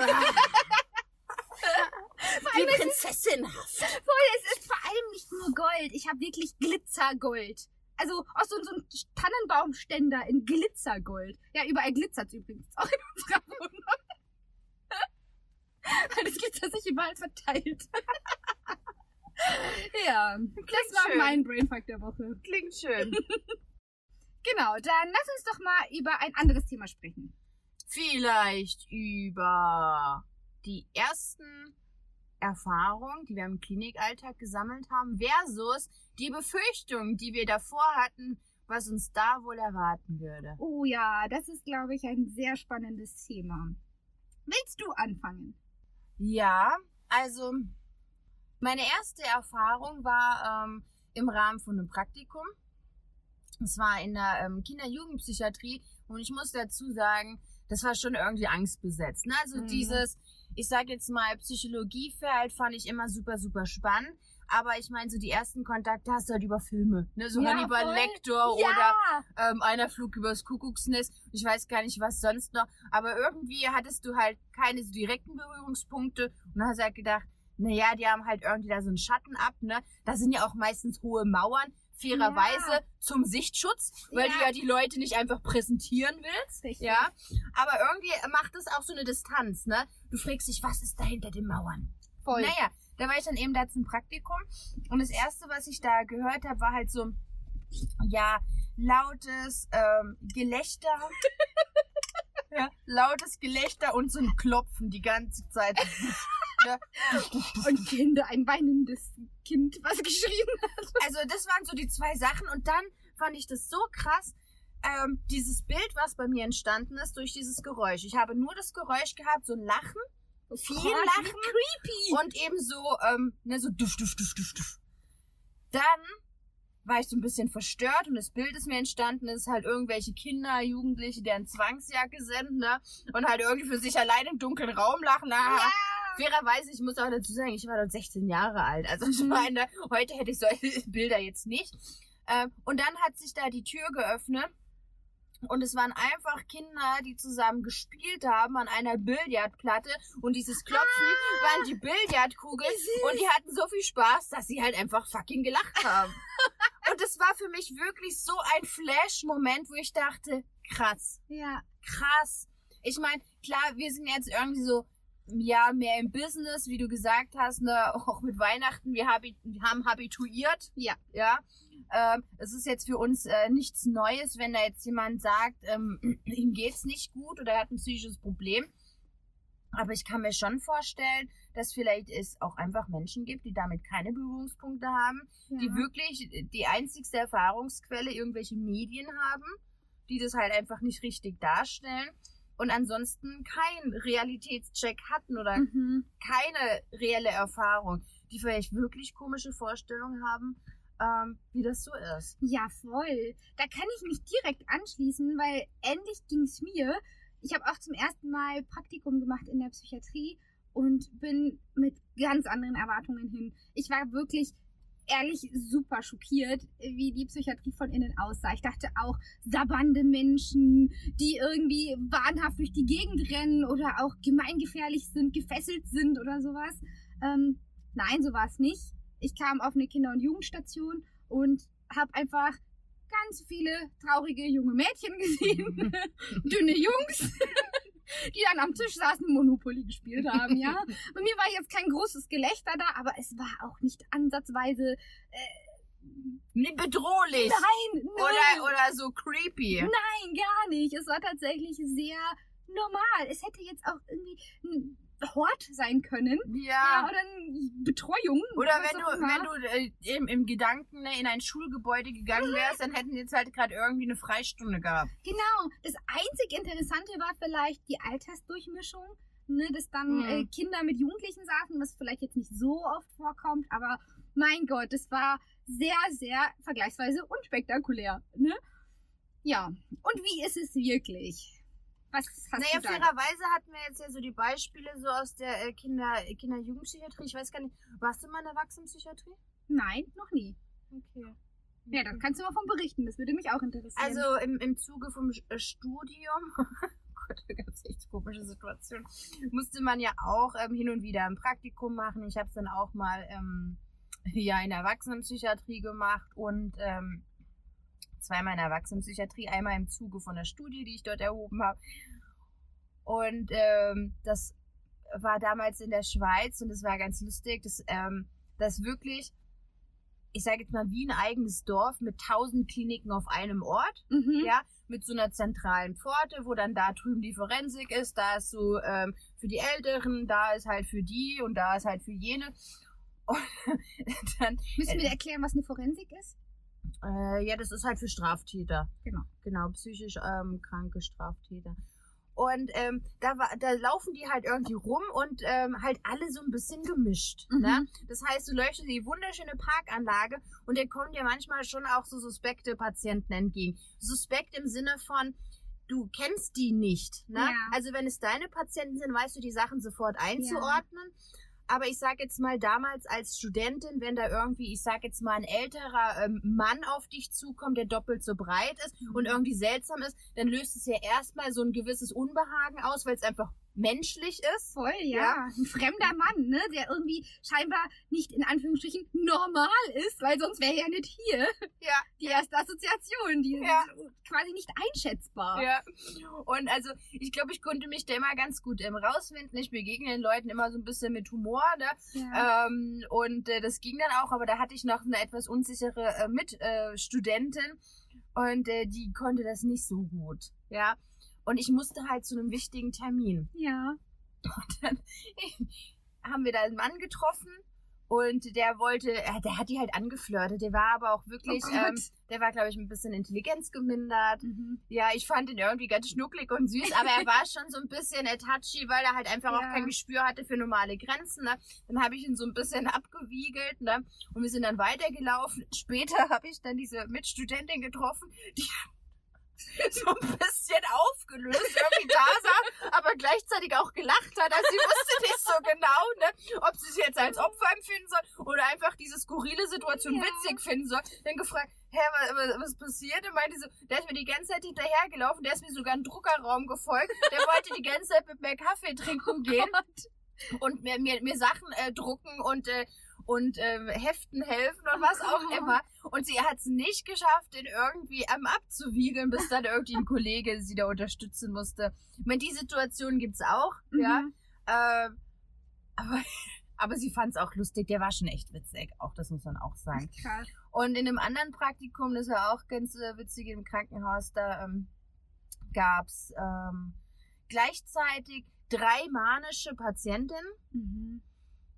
Wie prinzessinhaft. Voll, es ist vor allem nicht nur Gold. Ich habe wirklich Glitzergold. Also aus so, so einem Tannenbaumständer in Glitzergold. Ja, überall glitzert übrigens. Auch in unserer Wohnung. Weil das Glitzer sich überall verteilt. ja, das war schön. mein Brainfuck der Woche. Klingt schön. Genau, dann lass uns doch mal über ein anderes Thema sprechen. Vielleicht über die ersten Erfahrungen, die wir im Klinikalltag gesammelt haben, versus die Befürchtungen, die wir davor hatten, was uns da wohl erwarten würde. Oh ja, das ist, glaube ich, ein sehr spannendes Thema. Willst du anfangen? Ja, also meine erste Erfahrung war ähm, im Rahmen von einem Praktikum. Es war in der ähm, Kinder-Jugendpsychiatrie und ich muss dazu sagen, das war schon irgendwie angstbesetzt. Ne? Also Mhm. dieses, ich sag jetzt mal, Psychologiefeld fand ich immer super, super spannend. Aber ich meine, so die ersten Kontakte hast du halt über Filme. Ne? So Ja, Hannibal voll. Lecter oder ja! ähm, einer flog übers Kuckucksnest. Ich weiß gar nicht, was sonst noch. Aber irgendwie hattest du halt keine so direkten Berührungspunkte. Und dann hast du halt gedacht, naja, die haben halt irgendwie da so einen Schatten ab, ne? Da sind ja auch meistens hohe Mauern, fairerweise Ja. zum Sichtschutz, weil Ja. du ja die Leute nicht einfach präsentieren willst. Richtig. Ja. Aber irgendwie macht es auch so eine Distanz, ne? Du fragst dich, was ist da hinter den Mauern? Voll. Naja, da war ich dann eben da zum Praktikum und das erste, was ich da gehört habe, war halt so, ja, lautes ähm, Gelächter. ja, lautes Gelächter und so ein Klopfen die ganze Zeit. Und Kinder, ein weinendes Kind, was geschrien hat. Also das waren so die zwei Sachen und dann fand ich das so krass, ähm, dieses Bild, was bei mir entstanden ist durch dieses Geräusch. Ich habe nur das Geräusch gehabt, so ein Lachen, viel Gott, Lachen creepy. und eben so, ähm, ne, so duff, duff, duff, duff, duff. Dann war ich so ein bisschen verstört und das Bild ist mir entstanden, ist halt irgendwelche Kinder, Jugendliche, deren Zwangsjacke sind, ne, und halt irgendwie für sich allein im dunklen Raum lachen. Ah, ja. Fairerweise, ich muss auch dazu sagen, ich war dort 16 Jahre alt. Also ich meine, heute hätte ich solche Bilder jetzt nicht. Ähm, und dann hat sich da die Tür geöffnet und es waren einfach Kinder, die zusammen gespielt haben an einer Billardplatte und dieses Klopfen waren die Billardkugeln und die hatten so viel Spaß, dass sie halt einfach fucking gelacht haben. und es war für mich wirklich so ein Flash-Moment, wo ich dachte, krass Ja. krass. Ich meine, klar, wir sind jetzt irgendwie so, ja, mehr im Business, wie du gesagt hast, ne, auch mit Weihnachten, wir, habi haben habituiert. Ja. Ja. Ähm, es ist jetzt für uns äh, nichts Neues, wenn da jetzt jemand sagt, ähm, ihm geht's nicht gut oder er hat ein psychisches Problem. Aber ich kann mir schon vorstellen, dass vielleicht es auch einfach Menschen gibt, die damit keine Berührungspunkte haben, die Ja. wirklich die einzigste Erfahrungsquelle irgendwelche Medien haben, die das halt einfach nicht richtig darstellen und ansonsten keinen Realitätscheck hatten oder Mhm. keine reelle Erfahrung, die vielleicht wirklich komische Vorstellungen haben, ähm, wie das so ist. Ja, voll. Da kann ich mich direkt anschließen, weil ähnlich ging es mir. Ich habe auch zum ersten Mal Praktikum gemacht in der Psychiatrie und bin mit ganz anderen Erwartungen hin. Ich war wirklich ehrlich super schockiert, wie die Psychiatrie von innen aussah. Ich dachte auch, sabbernde Menschen, die irgendwie wahnhaft durch die Gegend rennen oder auch gemeingefährlich sind, gefesselt sind oder sowas. Ähm, nein, so war es nicht. Ich kam auf eine Kinder- und Jugendstation und habe einfach ganz viele traurige junge Mädchen gesehen, dünne Jungs, die dann am Tisch saßen und Monopoly gespielt haben, ja. Bei mir war jetzt kein großes Gelächter da, aber es war auch nicht ansatzweise Nee, bedrohlich. nein, null, Oder, oder so creepy. nein, gar nicht. Es war tatsächlich sehr normal. Es hätte jetzt auch irgendwie Hort sein können. Ja, Ja. oder Betreuung. Oder wenn du, wenn du äh, im, im Gedanken ne, in ein Schulgebäude gegangen wärst, dann hätten die jetzt halt gerade irgendwie eine Freistunde gehabt. Genau. Das einzig Interessante war vielleicht die Altersdurchmischung. Ne, dass dann Mhm. äh, Kinder mit Jugendlichen saßen, was vielleicht jetzt nicht so oft vorkommt, aber mein Gott, das war sehr, sehr vergleichsweise unspektakulär. Ne? Ja. Und wie ist es wirklich? Was hast Naja, du da? fairerweise hatten wir jetzt ja so die Beispiele so aus der äh, Kinder, Kinder-Jugendpsychiatrie. Ich weiß gar nicht, warst du mal in der Erwachsenenpsychiatrie? Nein, noch nie. Okay. Ja, da kannst du mal von berichten. Das würde mich auch interessieren. Also im, im Zuge vom äh, Studium, oh Gott, da gab es echt komische Situationen, musste man ja auch ähm, hin und wieder ein Praktikum machen. Ich habe es dann auch mal ähm, ja in der Erwachsenenpsychiatrie gemacht und ähm, zweimal in der Erwachsenenpsychiatrie, einmal im Zuge von der Studie, die ich dort erhoben habe. Und ähm, das war damals in der Schweiz und es war ganz lustig, dass ähm, das wirklich, ich sage jetzt mal, wie ein eigenes Dorf mit tausend Kliniken auf einem Ort mhm. ja, mit so einer zentralen Pforte, wo dann da drüben die Forensik ist, da ist so ähm, für die Älteren, da ist halt für die und da ist halt für jene. Und dann, Müssen wir dir erklären, was eine Forensik ist? Äh, ja, das ist halt für Straftäter. Genau. Genau, psychisch ähm, kranke Straftäter. Und ähm, da, war, da laufen die halt irgendwie rum und ähm, halt alle so ein bisschen gemischt. Mhm. Ne? Das heißt, du in die wunderschöne Parkanlage und da kommen dir manchmal schon auch so suspekte Patienten entgegen. Suspekt im Sinne von, du kennst die nicht. Ne? Ja. Also wenn es deine Patienten sind, weißt du die Sachen sofort einzuordnen. Aber ich sag jetzt mal damals als Studentin, wenn da irgendwie, ich sag jetzt mal ein älterer ähm, Mann auf dich zukommt, der doppelt so breit ist und irgendwie seltsam ist, dann löst es ja erstmal so ein gewisses Unbehagen aus, weil es einfach menschlich ist. Voll, ja. Ja. Ein fremder Mann, ne, der irgendwie scheinbar nicht in Anführungsstrichen normal ist, weil sonst wäre er ja nicht hier. Ja. Die erste Assoziation, die Ja. ist quasi nicht einschätzbar. Ja. Und also, ich glaube, ich konnte mich da immer ganz gut ähm, rausfinden. Ich begegne den Leuten immer so ein bisschen mit Humor, ne? Ja. Ähm, und äh, das ging dann auch, aber da hatte ich noch eine etwas unsichere äh, Mitstudentin äh, und äh, die konnte das nicht so gut. Ja. Und ich musste halt zu einem wichtigen Termin. ja. Und dann haben wir da einen Mann getroffen und der wollte, äh, der hat die halt angeflirtet. Der war aber auch wirklich, Oh ähm, der war, glaube ich, ein bisschen Intelligenz gemindert. Mhm. Ja, ich fand ihn irgendwie ganz schnucklig und süß, aber er war schon so ein bisschen touchy, weil er halt einfach Ja. auch kein Gespür hatte für normale Grenzen. Ne? Dann habe ich ihn so ein bisschen abgewiegelt ne? und wir sind dann weitergelaufen. Später habe ich dann diese Mitstudentin getroffen, die so ein bisschen aufgelöst irgendwie da sah, aber gleichzeitig auch gelacht hat. Also sie wusste nicht so genau, ne, ob sie es jetzt als Opfer empfinden soll oder einfach diese skurrile Situation Ja. witzig finden soll. Dann gefragt, hä, was, was, passiert? Und meinte so, der ist mir die ganze Zeit hinterhergelaufen, der ist mir sogar in den Druckerraum gefolgt, der wollte die ganze Zeit mit mir Kaffee trinken gehen und mir, mir, mir Sachen äh, drucken und äh, und ähm, Heften helfen und was auch Gott. immer. Und sie hat es nicht geschafft, den irgendwie ähm, abzuwiegeln, bis dann irgendwie ein Kollege sie da unterstützen musste. Ich meine, die Situation gibt's auch, ja. Mhm. Ähm, aber, aber sie fand es auch lustig. Der war schon echt witzig, auch das muss man auch sagen. Krass. Und in einem anderen Praktikum, das war auch ganz äh, witzig im Krankenhaus, da ähm, gab's ähm, gleichzeitig drei manische Patientinnen. Mhm.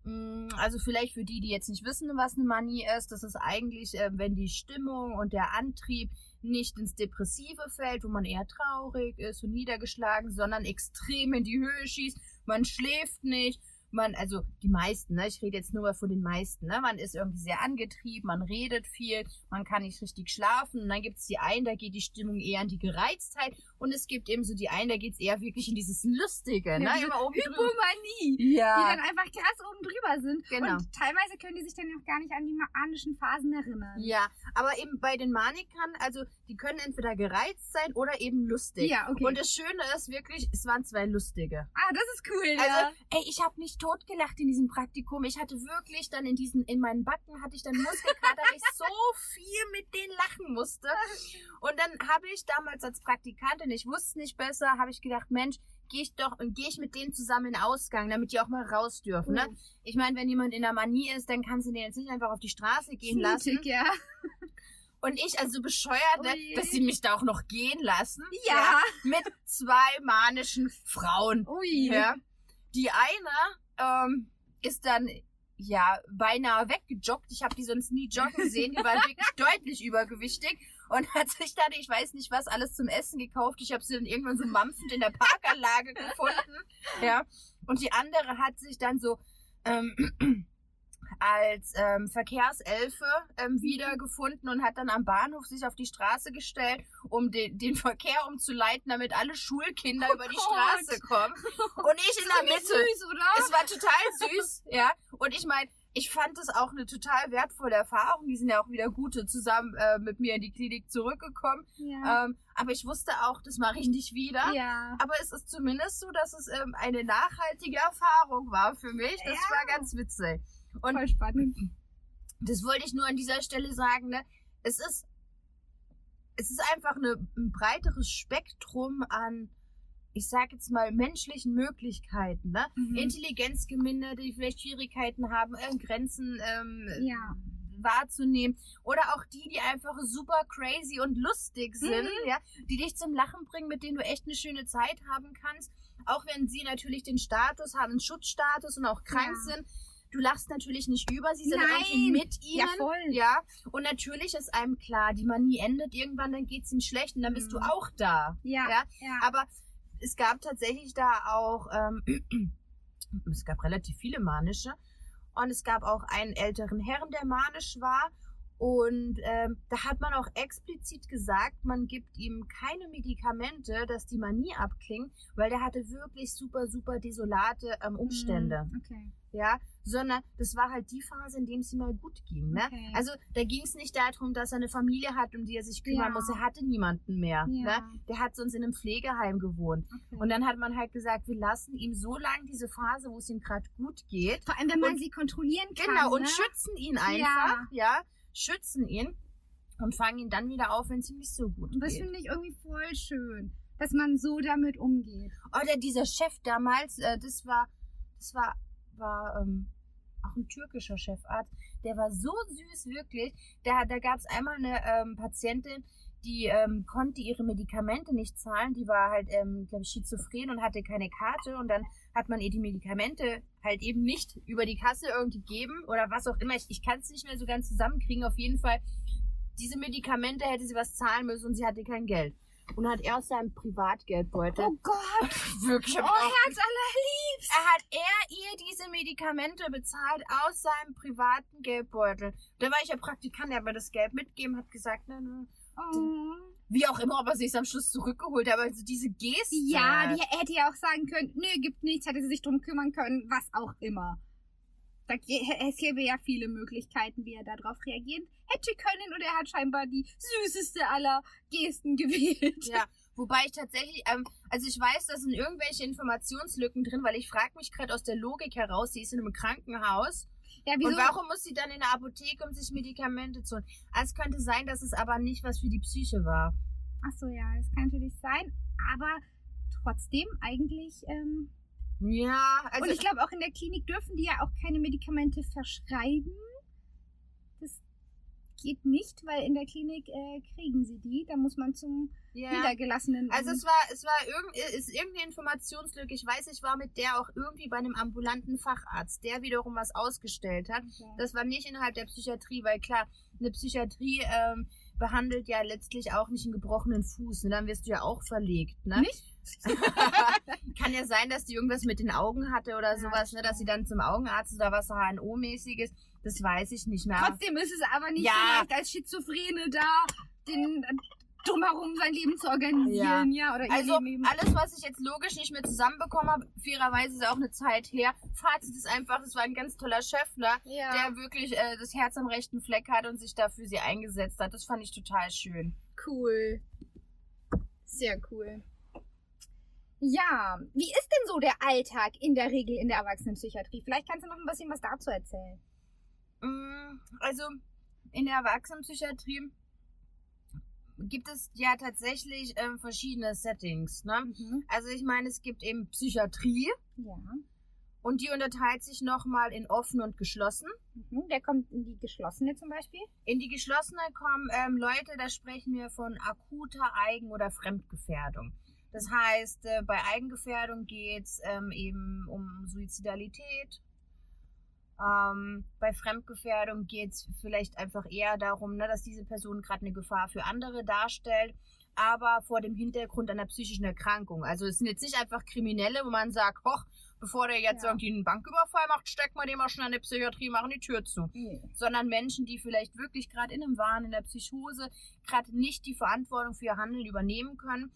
Mm, Also vielleicht für die, die jetzt nicht wissen, was eine Manie ist, das ist eigentlich, äh, wenn die Stimmung und der Antrieb nicht ins Depressive fällt, wo man eher traurig ist und niedergeschlagen, sondern extrem in die Höhe schießt. Man schläft nicht, man, also die meisten, ne, ich rede jetzt nur mal von den meisten, ne, man ist irgendwie sehr angetrieben, man redet viel, man kann nicht richtig schlafen und dann gibt's die einen, da geht die Stimmung eher in die Gereiztheit und es gibt eben so die einen, da geht's eher wirklich in dieses Lustige, ne, diese immer oben drüber. Hypomanie, die Ja, dann einfach krass oben drüber sind. Genau. Und teilweise können die sich dann auch gar nicht an die manischen Phasen erinnern. ja, aber eben bei den Manikern, also die können entweder gereizt sein oder eben lustig. Ja, okay. Und das Schöne ist wirklich, es waren zwei lustige. ah, das ist cool, Also, ja. ey, ich habe nicht totgelacht in diesem Praktikum. Ich hatte wirklich dann in diesen, in meinen Backen hatte ich dann Muskelkater, weil ich so viel mit denen lachen musste. Und dann habe ich damals als Praktikantin, ich wusste nicht besser, habe ich gedacht, Mensch, gehe ich doch und gehe ich mit denen zusammen in den Ausgang, damit die auch mal raus dürfen. Ne? Mhm. Ich meine, wenn jemand in der Manie ist, dann kannst du den jetzt nicht einfach auf die Straße gehen lassen. Mutig, ja. Und ich also bescheuert, ne, Ui. dass sie mich da auch noch gehen lassen. Ja. mit zwei manischen Frauen. Ui. Ja. Die eine ähm, ist dann ja beinahe weggejoggt. Ich habe die sonst nie joggen gesehen. Die war wirklich deutlich übergewichtig und hat sich dann, ich weiß nicht was, alles zum Essen gekauft. Ich habe sie dann irgendwann so mampfend in der Parkanlage gefunden. Ja. Und die andere hat sich dann so ähm, als ähm, Verkehrselfe ähm, wiedergefunden und hat dann am Bahnhof sich auf die Straße gestellt, um den, den Verkehr umzuleiten, damit alle Schulkinder Oh über die Gott. Straße kommen. Und ich in der Mitte. Süß, oder? Es war total süß, ja. Und ich meine, ich fand es auch eine total wertvolle Erfahrung. Die sind ja auch wieder gute zusammen äh, mit mir in die Klinik zurückgekommen. ja. Ähm, aber ich wusste auch, das mache ich nicht wieder. ja. Aber es ist zumindest so, dass es ähm, eine nachhaltige Erfahrung war für mich. Das Ja. war ganz witzig. Und Voll spannend. das wollte ich nur an dieser Stelle sagen, ne? Es ist, es ist einfach eine, ein breiteres Spektrum an, ich sag jetzt mal, menschlichen Möglichkeiten, ne? Mhm. Intelligenzgeminderte, die vielleicht Schwierigkeiten haben, äh, Grenzen ähm, Ja. wahrzunehmen. Oder auch die, die einfach super crazy und lustig sind, Mhm. ja, die dich zum Lachen bringen, mit denen du echt eine schöne Zeit haben kannst. Auch wenn sie natürlich den Status haben, einen Schutzstatus und auch krank Ja. sind. Du lachst natürlich nicht über sie, sondern Nein. mit ihnen. Ja, voll. Ja, und natürlich ist einem klar, die Manie endet irgendwann, dann geht's ihnen schlecht und dann bist du Mhm. auch da. Ja. Ja, ja. Aber es gab tatsächlich da auch, ähm, es gab relativ viele manische. Und es gab auch einen älteren Herrn, der manisch war. Und ähm, da hat man auch explizit gesagt, man gibt ihm keine Medikamente, dass die Manie abklingt, weil der hatte wirklich super, super desolate ähm, Umstände. Mhm. Okay. Ja, sondern das war halt die Phase, in der es ihm mal gut ging. Ne? Okay. Also da ging es nicht darum, dass er eine Familie hat, um die er sich kümmern Ja. muss. Er hatte niemanden mehr. Ja. Ne? Der hat sonst in einem Pflegeheim gewohnt. okay. Und dann hat man halt gesagt, wir lassen ihm so lange diese Phase, wo es ihm gerade gut geht. Vor allem, wenn man und- sie kontrollieren kann. Genau, und ne? schützen ihn einfach. Ja. schützen ihn und fangen ihn dann wieder auf, wenn es ihm nicht so gut Und das geht. finde ich irgendwie voll schön, dass man so damit umgeht. Oder dieser Chef damals, äh, das war, das war, war ähm, auch ein türkischer Chefarzt. Der war so süß, wirklich. Da, da gab es einmal eine ähm, Patientin, die ähm, konnte ihre Medikamente nicht zahlen. Die war halt, ähm, glaube ich, schizophren und hatte keine Karte. Und dann hat man ihr die Medikamente halt eben nicht über die Kasse irgendwie gegeben oder was auch immer. Ich, ich kann es nicht mehr so ganz zusammenkriegen. Auf jeden Fall, diese Medikamente hätte sie was zahlen müssen und sie hatte kein Geld. Und hat er aus seinem Privatgeldbeutel Oh Gott, wirklich oh Herz allerliebst. er hat er ihr diese Medikamente bezahlt aus seinem privaten Geldbeutel. Da war ich ja Praktikant, der hat mir das Geld mitgegeben, hat gesagt, ne, ne. Oh. Wie auch immer, ob er sich am Schluss zurückgeholt hat, aber so diese Geste. Ja, die hätte ja auch sagen können, nö, gibt nichts, hätte sie sich drum kümmern können, was auch immer. Da, es gäbe ja viele Möglichkeiten, wie er darauf reagieren hätte können und er hat scheinbar die süßeste aller Gesten gewählt. Ja, wobei ich tatsächlich, ähm, also ich weiß, da sind irgendwelche Informationslücken drin, weil ich frage mich gerade aus der Logik heraus, sie ist in einem Krankenhaus Ja, wieso? und warum muss sie dann in der Apotheke, um sich Medikamente zu holen? Also es könnte sein, dass es aber nicht was für die Psyche war. Ach so, ja, das kann natürlich sein, aber trotzdem eigentlich. Ähm, Ja, also und ich glaube, auch in der Klinik dürfen die ja auch keine Medikamente verschreiben. Das geht nicht, weil in der Klinik äh, kriegen sie die. Da muss man zum Ja. Niedergelassenen. Also es war, es war irgend, ist irgendeine Informationslücke. Ich weiß, ich war mit der auch irgendwie bei einem ambulanten Facharzt, der wiederum was ausgestellt hat. Ja. Das war nicht innerhalb der Psychiatrie, weil klar, eine Psychiatrie ähm, behandelt ja letztlich auch nicht einen gebrochenen Fuß. Ne? Dann wirst du ja auch verlegt. Ne? Nicht? Kann ja sein, dass die irgendwas mit den Augen hatte oder Ja, sowas, ne? dass sie dann zum Augenarzt oder was HNO-mäßiges. Das weiß ich nicht mehr. Trotzdem ist es aber nicht Ja. so leicht als Schizophrene da, den äh, drumherum sein Leben zu organisieren, ja, oder ihr Also Leben eben. alles, was ich jetzt logisch nicht mehr zusammenbekommen habe, fairerweise ist auch eine Zeit her. Fazit ist einfach, es war ein ganz toller Chef, ne? ja. der wirklich äh, das Herz am rechten Fleck hat und sich dafür sie eingesetzt hat. Das fand ich total schön. Cool. Sehr cool. Ja, wie ist denn so der Alltag in der Regel in der Erwachsenenpsychiatrie? Vielleicht kannst du noch ein bisschen was dazu erzählen. Mm, Also in der Erwachsenenpsychiatrie gibt es ja tatsächlich ähm, verschiedene Settings. Ne? Mhm. Also ich meine, es gibt eben Psychiatrie Ja. und die unterteilt sich nochmal in offen und geschlossen. Mhm. Der kommt in die geschlossene zum Beispiel. In die geschlossene kommen ähm, Leute, da sprechen wir von akuter Eigen- oder Fremdgefährdung. Das heißt, äh, bei Eigengefährdung geht's ähm, eben um Suizidalität. Ähm, bei Fremdgefährdung geht's vielleicht einfach eher darum, ne, dass diese Person gerade eine Gefahr für andere darstellt, aber vor dem Hintergrund einer psychischen Erkrankung. Also es sind jetzt nicht einfach Kriminelle, wo man sagt, hoch, bevor der jetzt Ja. irgendwie einen Banküberfall macht, steckt man dem mal schnell in die Psychiatrie, machen die Tür zu Nee. sondern Menschen, die vielleicht wirklich gerade in einem Wahn, in der Psychose, gerade nicht die Verantwortung für ihr Handeln übernehmen können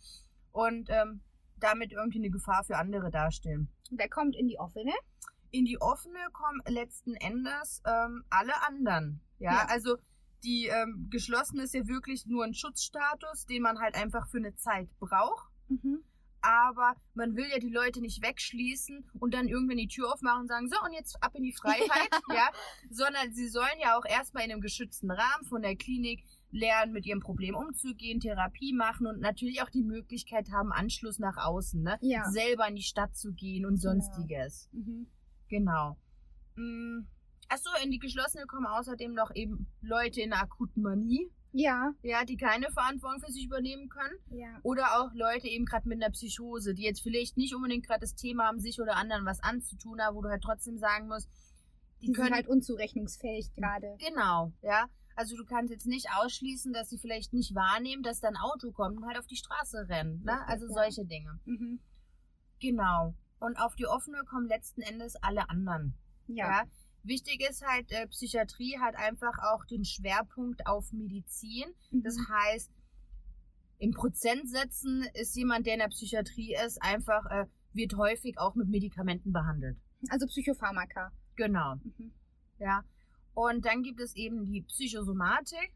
und ähm, damit irgendwie eine Gefahr für andere darstellen. Der kommt in die offene. In die offene kommen letzten Endes ähm, alle anderen. Ja, Ja. also die ähm, geschlossene ist ja wirklich nur ein Schutzstatus, den man halt einfach für eine Zeit braucht. Mhm. Aber man will ja die Leute nicht wegschließen und dann irgendwann die Tür aufmachen und sagen, so und jetzt ab in die Freiheit, ja, sondern sie sollen ja auch erstmal in einem geschützten Rahmen von der Klinik lernen, mit ihrem Problem umzugehen, Therapie machen und natürlich auch die Möglichkeit haben, Anschluss nach außen, ne? Ja. Selber in die Stadt zu gehen und sonstiges. Mhm. Genau. Mm, Achso, in die geschlossene kommen außerdem noch eben Leute in einer akuten Manie, Ja, ja, die keine Verantwortung für sich übernehmen können. ja. Oder auch Leute eben gerade mit einer Psychose, die jetzt vielleicht nicht unbedingt gerade das Thema haben, sich oder anderen was anzutun haben, wo du halt trotzdem sagen musst, die, Die können sind halt unzurechnungsfähig gerade. genau, ja. Also du kannst jetzt nicht ausschließen, dass sie vielleicht nicht wahrnehmen, dass da ein Auto kommt und halt auf die Straße rennen. Ne? Also ja. solche Dinge. Mhm. Genau. Und auf die offene kommen letzten Endes alle anderen. Ja. Ja. Wichtig ist halt, äh, Psychiatrie hat einfach auch den Schwerpunkt auf Medizin. Das Mhm. heißt, in Prozentsätzen ist jemand, der in der Psychiatrie ist, einfach, äh, wird häufig auch mit Medikamenten behandelt. Also Psychopharmaka. Genau, Mhm. ja. Und dann gibt es eben die Psychosomatik.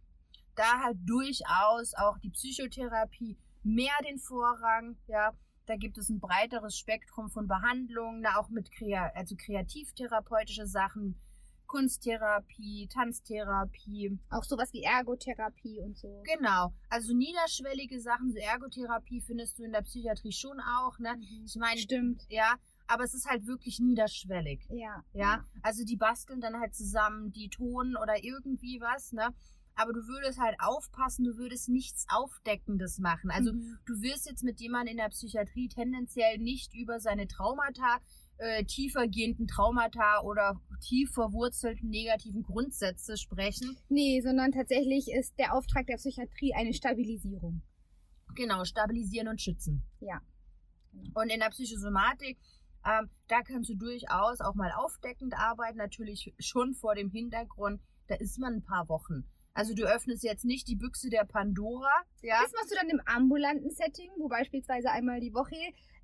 Da halt durchaus auch die Psychotherapie mehr den Vorrang, ja. Da gibt es ein breiteres Spektrum von Behandlungen, da auch mit krea also kreativtherapeutische Sachen, Kunsttherapie, Tanztherapie, Auch sowas wie Ergotherapie und so. Genau, also niederschwellige Sachen, so Ergotherapie findest du in der Psychiatrie schon auch, ne? Mhm. Ich meine, Stimmt. ja, aber es ist halt wirklich niederschwellig, Ja. ja? Also die basteln dann halt zusammen, die Tonen oder irgendwie was, ne? Aber du würdest halt aufpassen, du würdest nichts Aufdeckendes machen. Also Mhm. du wirst jetzt mit jemandem in der Psychiatrie tendenziell nicht über seine Traumata, äh, tiefergehenden Traumata oder tief verwurzelten negativen Grundsätze sprechen. Nee, sondern tatsächlich ist der Auftrag der Psychiatrie eine Stabilisierung. Genau, stabilisieren und schützen. Ja. Und in der Psychosomatik, ähm, da kannst du durchaus auch mal aufdeckend arbeiten, natürlich schon vor dem Hintergrund, da ist man ein paar Wochen. Also du öffnest jetzt nicht die Büchse der Pandora, ja? Das machst du dann im ambulanten Setting, wo beispielsweise einmal die Woche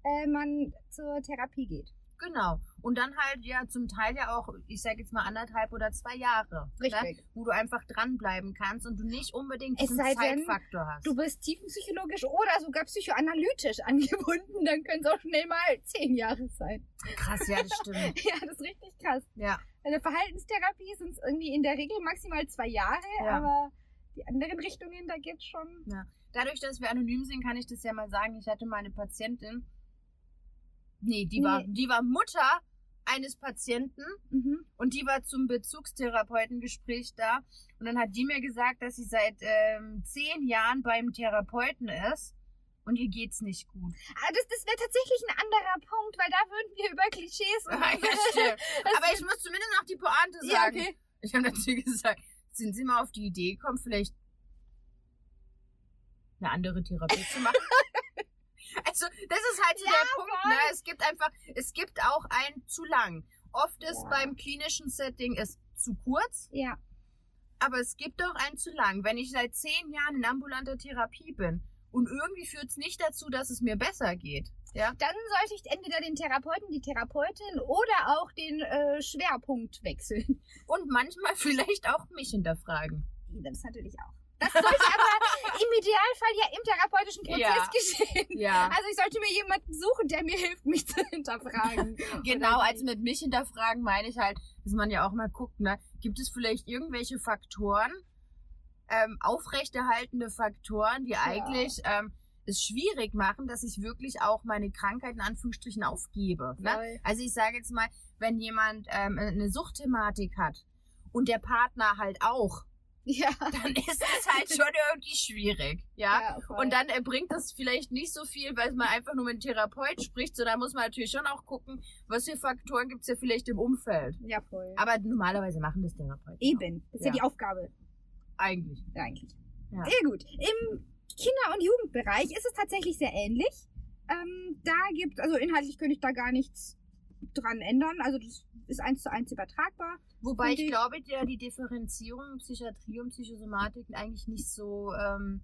äh, man zur Therapie geht. Genau. Und dann halt ja zum Teil ja auch, ich sag jetzt mal anderthalb oder zwei Jahre. Ne? Richtig. Wo du einfach dranbleiben kannst und du nicht unbedingt Es diesen sei denn, Zeitfaktor hast. Du bist tiefenpsychologisch oder sogar psychoanalytisch angebunden, dann können es auch schnell mal zehn Jahre sein. Krass, ja, das stimmt. Ja, das ist richtig krass. Ja. Eine Verhaltenstherapie sind es irgendwie in der Regel maximal zwei Jahre, Ja. aber die anderen Richtungen, da geht's schon. Dadurch, dass wir anonym sind, kann ich das ja mal sagen. Ich hatte mal eine Patientin. Nee, die Nee. war, die war Mutter eines Patienten Mhm. und die war zum Bezugstherapeutengespräch da. Und dann hat die mir gesagt, dass sie seit ähm, zehn Jahren beim Therapeuten ist und ihr geht's nicht gut. Ah, das das wäre tatsächlich ein anderer Punkt, weil da würden wir über Klischees Ja, stimmt. Aber ich muss zumindest noch die Pointe Ja, sagen. okay. Ich habe natürlich gesagt, sind Sie mal auf die Idee gekommen, vielleicht eine andere Therapie zu machen? also, das ist halt so Ja, der Punkt, ne? Es gibt einfach, es gibt auch ein zu lang. Oft ist Ja. beim klinischen Setting es zu kurz, Ja. aber es gibt auch ein zu lang. Wenn ich seit zehn Jahren in ambulanter Therapie bin und irgendwie führt es nicht dazu, dass es mir besser geht, ja? Dann sollte ich entweder den Therapeuten, die Therapeutin oder auch den äh, Schwerpunkt wechseln. Und manchmal vielleicht auch mich hinterfragen. Das natürlich auch. Das sollte aber im Idealfall ja im therapeutischen Prozess Ja. geschehen. Ja. Also ich sollte mir jemanden suchen, der mir hilft, mich zu hinterfragen. Genau, Oder als mit mich hinterfragen meine ich halt, dass man ja auch mal guckt, ne? Gibt es vielleicht irgendwelche Faktoren, ähm, aufrechterhaltende Faktoren, die eigentlich ähm, es schwierig machen, dass ich wirklich auch meine Krankheit in Anführungsstrichen aufgebe. Ne? Voll. Also ich sage jetzt mal, wenn jemand ähm, eine Suchtthematik hat und der Partner halt auch, Ja. dann ist es halt schon irgendwie schwierig. Ja. voll. Und dann äh, bringt das vielleicht nicht so viel, weil man einfach nur mit einem Therapeut spricht, sondern muss man natürlich schon auch gucken, was für Faktoren gibt's ja vielleicht im Umfeld. ja, voll. Aber normalerweise machen das Therapeuten. Eben. Das ist ja. Ja. die Aufgabe. Eigentlich. Ja, eigentlich. Ja. Sehr gut. Im Kinder- und Jugendbereich ist es tatsächlich sehr ähnlich. Ähm, da gibt also inhaltlich könnte ich da gar nichts dran ändern. Also das ist eins zu eins übertragbar. Wobei ich glaube, ja, die Differenzierung Psychiatrie und Psychosomatik eigentlich nicht so, ähm,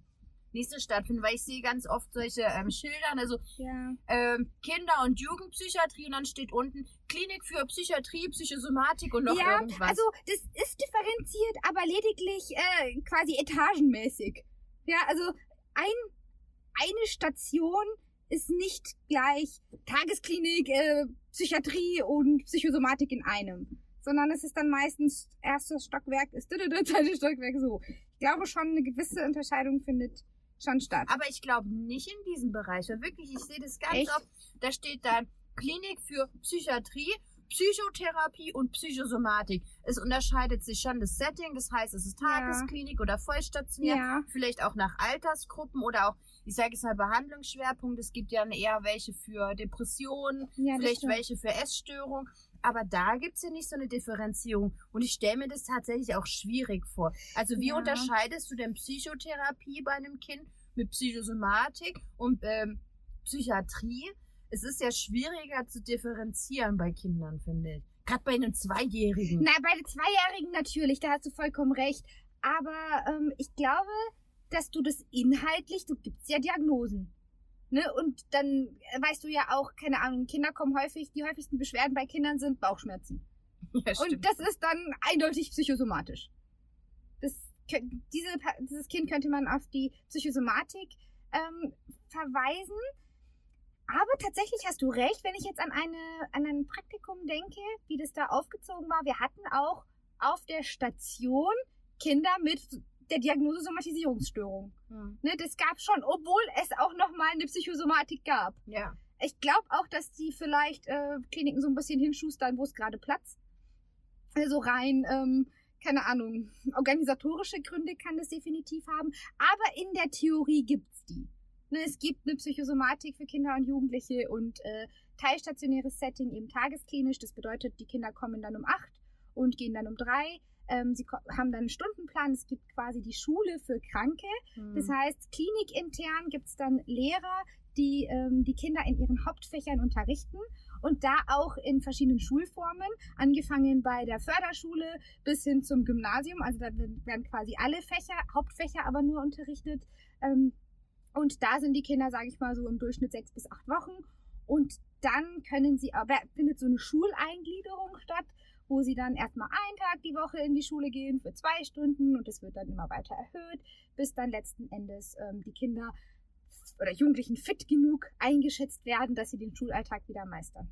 nicht so stattfindet, weil ich sehe ganz oft solche ähm, Schildern, also Ja. ähm, Kinder- und Jugendpsychiatrie und dann steht unten Klinik für Psychiatrie, Psychosomatik und noch Ja, irgendwas. Also das ist differenziert, aber lediglich äh, quasi etagenmäßig. Ja, also ein, eine Station ist nicht gleich Tagesklinik, äh, Psychiatrie und Psychosomatik in einem. Sondern es ist dann meistens erstes Stockwerk ist zweites Stockwerk so. Ich glaube schon, eine gewisse Unterscheidung findet schon statt. Aber ich glaube nicht in diesem Bereich. Weil wirklich, ich sehe das ganz Echt? oft. Da steht dann Klinik für Psychiatrie, Psychotherapie und Psychosomatik. Es unterscheidet sich schon das Setting, das heißt, es ist Ja. Tagesklinik oder vollstationär, Ja. vielleicht auch nach Altersgruppen oder auch, ich sage jetzt mal Behandlungsschwerpunkt. Es gibt ja eher welche für Depressionen, ja, vielleicht welche für Essstörung. Aber da gibt's ja nicht so eine Differenzierung. Und ich stelle mir das tatsächlich auch schwierig vor. Also wie Ja. unterscheidest du denn Psychotherapie bei einem Kind mit Psychosomatik und ähm, Psychiatrie? Es ist ja schwieriger zu differenzieren bei Kindern, finde ich. Gerade bei einem Zweijährigen. Na, bei den Zweijährigen natürlich, da hast du vollkommen recht. Aber ähm, ich glaube, dass du das inhaltlich, du gibst ja Diagnosen. Ne? Und dann weißt du ja auch, keine Ahnung, Kinder kommen häufig, die häufigsten Beschwerden bei Kindern sind Bauchschmerzen. Ja, Und das ist dann eindeutig psychosomatisch. Das, diese, dieses Kind könnte man auf die Psychosomatik ähm, verweisen. Aber tatsächlich hast du recht, wenn ich jetzt an, eine, an ein Praktikum denke, wie das da aufgezogen war. Wir hatten auch auf der Station Kinder mit der Diagnose Somatisierungsstörung. Hm. Ne, das gab schon, obwohl es auch nochmal eine Psychosomatik gab. Ja. Ich glaube auch, dass die vielleicht äh, Kliniken so ein bisschen hinschustern, wo es gerade platzt. Also rein, ähm, keine Ahnung, organisatorische Gründe kann das definitiv haben. Aber in der Theorie gibt's die. Ne, es gibt eine Psychosomatik für Kinder und Jugendliche und äh, teilstationäres Setting eben tagesklinisch. Das bedeutet, die Kinder kommen dann um acht und gehen dann um drei. Ähm, sie haben dann einen Stundenplan. Es gibt quasi die Schule für Kranke. Hm. Das heißt, klinikintern gibt's dann Lehrer, die ähm, die Kinder in ihren Hauptfächern unterrichten und da auch in verschiedenen Schulformen, angefangen bei der Förderschule bis hin zum Gymnasium. Also da werden werden quasi alle Fächer, Hauptfächer aber nur unterrichtet. Ähm, und da sind die Kinder, sage ich mal, so im Durchschnitt sechs bis acht Wochen. Und dann können sie, aber findet so eine Schuleingliederung statt, wo sie dann erstmal einen Tag die Woche in die Schule gehen für zwei Stunden und es wird dann immer weiter erhöht, bis dann letzten Endes ähm, die Kinder oder Jugendlichen fit genug eingeschätzt werden, dass sie den Schulalltag wieder meistern.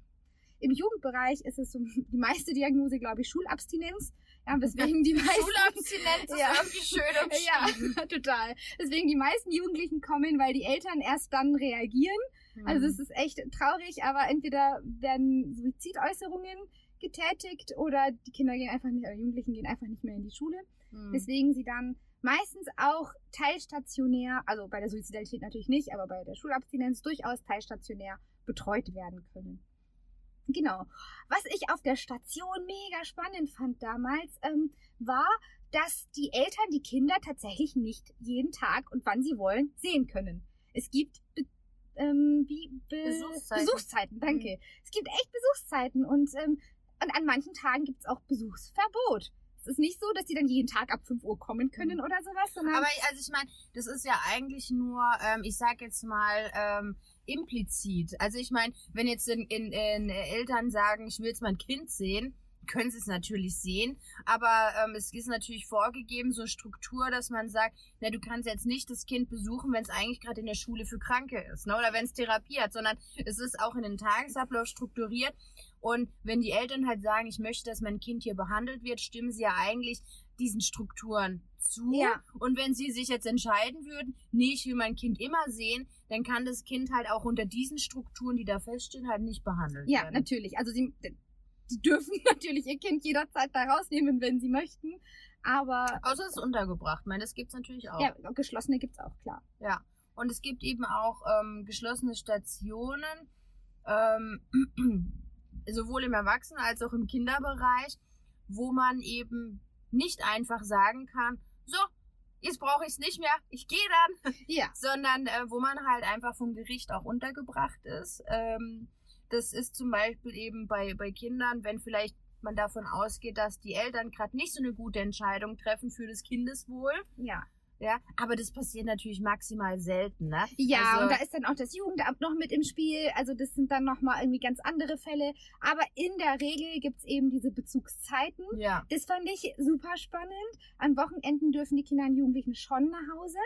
Im Jugendbereich ist es so die meiste Diagnose, glaube ich, Schulabstinenz. Ja, weswegen die meisten Schulabstinenz ist Ja. irgendwie schön ja, total. Deswegen die meisten Jugendlichen kommen, weil die Eltern erst dann reagieren. Also Hm. es ist echt traurig, aber entweder werden Suizidäußerungen getätigt oder die Kinder gehen einfach nicht, oder Jugendlichen gehen einfach nicht mehr in die Schule. Hm. Weswegen sie dann meistens auch teilstationär, also bei der Suizidalität natürlich nicht, aber bei der Schulabstinenz durchaus teilstationär betreut werden können. Genau. Was ich auf der Station mega spannend fand damals, ähm, war, dass die Eltern die Kinder tatsächlich nicht jeden Tag und wann sie wollen sehen können. Es gibt Be ähm, wie Be Besuchszeiten. Besuchszeiten, danke. Es gibt echt Besuchszeiten und, ähm, und an manchen Tagen gibt es auch Besuchsverbot. Es ist nicht so, dass die dann jeden Tag ab 5 Uhr kommen können oder sowas, sondern Aber also ich meine, das ist ja eigentlich nur, ähm, ich sag jetzt mal, ähm, implizit. Also ich meine, wenn jetzt in, in, in Eltern sagen, ich will jetzt mein Kind sehen, können sie es natürlich sehen, aber ähm, es ist natürlich vorgegeben, so Struktur, dass man sagt, na, du kannst jetzt nicht das Kind besuchen, wenn es eigentlich gerade in der Schule für Kranke ist, ne? oder wenn es Therapie hat, sondern es ist auch in den Tagesablauf strukturiert und wenn die Eltern halt sagen, ich möchte, dass mein Kind hier behandelt wird, stimmen sie ja eigentlich diesen Strukturen zu. Ja. Und wenn sie sich jetzt entscheiden würden, nee, ich will mein Kind immer sehen, dann kann das Kind halt auch unter diesen Strukturen, die da feststehen, halt nicht behandelt Ja, werden. natürlich. Also sie, die dürfen natürlich ihr Kind jederzeit da rausnehmen, wenn sie möchten. Aber Außer es ist untergebracht. Ich meine, das gibt's natürlich auch. ja, geschlossene gibt's auch, klar. Ja. Und es gibt eben auch ähm, geschlossene Stationen, ähm, sowohl im Erwachsenen- als auch im Kinderbereich, wo man eben nicht einfach sagen kann, so, jetzt brauche ich es nicht mehr, ich gehe dann, Ja. sondern äh, wo man halt einfach vom Gericht auch untergebracht ist. Ähm, das ist zum Beispiel eben bei, bei Kindern, wenn vielleicht man davon ausgeht, dass die Eltern gerade nicht so eine gute Entscheidung treffen für das Kindeswohl. Ja. Ja, aber das passiert natürlich maximal selten, ne? Ja, Also- und da ist dann auch das Jugendamt noch mit im Spiel. Also das sind dann nochmal irgendwie ganz andere Fälle. Aber in der Regel gibt's eben diese Bezugszeiten. Ja. Das fand ich super spannend. An Wochenenden dürfen die Kinder und Jugendlichen schon nach Hause,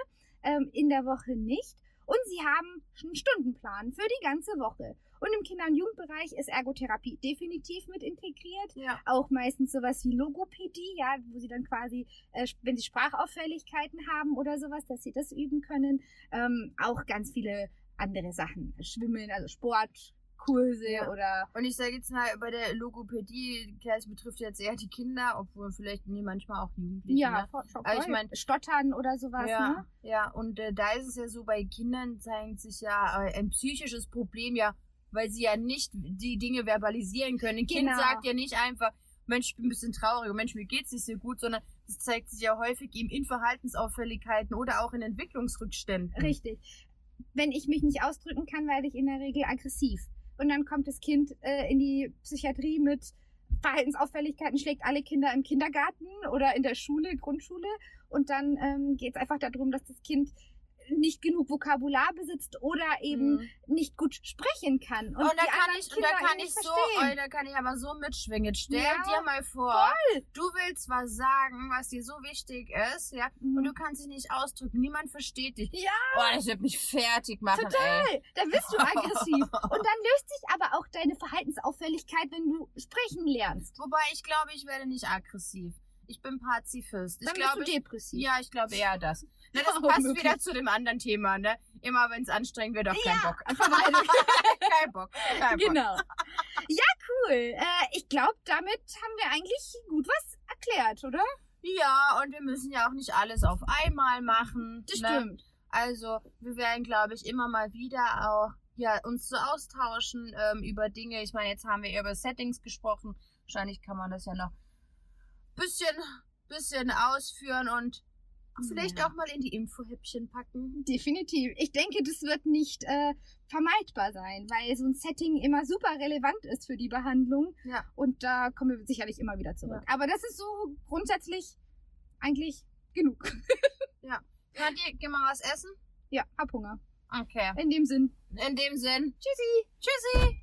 ähm, in der Woche nicht. Und sie haben einen Stundenplan für die ganze Woche. Und im Kinder- und Jugendbereich ist Ergotherapie definitiv mit integriert. Ja. Auch meistens sowas wie Logopädie, ja, wo sie dann quasi, äh, wenn sie Sprachauffälligkeiten haben oder sowas, dass sie das üben können. Ähm, auch ganz viele andere Sachen. Schwimmen, also Sportkurse Ja. oder Und ich sage jetzt mal, bei der Logopädie, klar, es betrifft jetzt eher die Kinder, obwohl vielleicht, nee, manchmal auch Jugendliche. ja, ne? voll, voll, Aber ich mein- Stottern oder sowas, ja, ne? ja, und äh, da ist es ja so, bei Kindern zeigt sich ja äh, ein psychisches Problem ja, weil sie ja nicht die Dinge verbalisieren können. Ein Kind Genau. sagt ja nicht einfach, Mensch, ich bin ein bisschen traurig, Mensch, mir geht's nicht so gut, sondern das zeigt sich ja häufig eben in Verhaltensauffälligkeiten oder auch in Entwicklungsrückständen. Richtig. Wenn ich mich nicht ausdrücken kann, werde ich in der Regel aggressiv. Und dann kommt das Kind äh, in die Psychiatrie mit Verhaltensauffälligkeiten, schlägt alle Kinder im Kindergarten oder in der Schule, Grundschule. Und dann ähm, geht es einfach darum, dass das Kind nicht genug Vokabular besitzt oder eben Mhm. nicht gut sprechen kann. Und, Und, da kann ich, und da kann ich so, oh, da kann ich aber so mitschwingen. Stell Ja, dir mal vor, du willst was sagen, was dir so wichtig ist, ja, und du kannst dich nicht ausdrücken. Niemand versteht dich. Ja. Oh, das wird mich fertig machen, ey. Total. Da bist du aggressiv. Und dann löst sich aber auch deine Verhaltensauffälligkeit, wenn du sprechen lernst. Wobei ich glaube, ich werde nicht aggressiv. Ich bin Pazifist. Ich Dann glaube, bist du ich, depressiv. ja, ich glaube eher das. Ne, das Auch passt wieder zu dem anderen Thema, ne? Immer wenn es anstrengend wird, auf keinen Ja, Bock. Vermeidung. kein Bock. Kein Bock. Genau. Ja, cool. Äh, ich glaube, damit haben wir eigentlich gut was erklärt, oder? Ja, und wir müssen ja auch nicht alles auf einmal machen. Das ne? stimmt. Also, wir werden, glaube ich, immer mal wieder auch ja, uns so austauschen ähm, über Dinge. Ich meine, jetzt haben wir über Settings gesprochen. Wahrscheinlich kann man das ja noch bisschen, bisschen ausführen und vielleicht Ja. auch mal in die Infohäppchen packen. Definitiv. Ich denke, das wird nicht äh, vermeidbar sein, weil so ein Setting immer super relevant ist für die Behandlung. Ja. Und da kommen wir sicherlich immer wieder zurück. Aber das ist so grundsätzlich eigentlich genug. Kathi, geh mal was essen? Ja, hab Hunger. Okay. In dem Sinn. In dem Sinn, Tschüssi. tschüssi!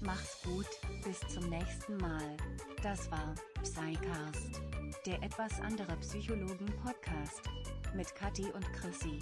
Mach's gut, bis zum nächsten Mal. Das war Psycast, der etwas andere Psychologen-Podcast mit Kathi und Chrissy.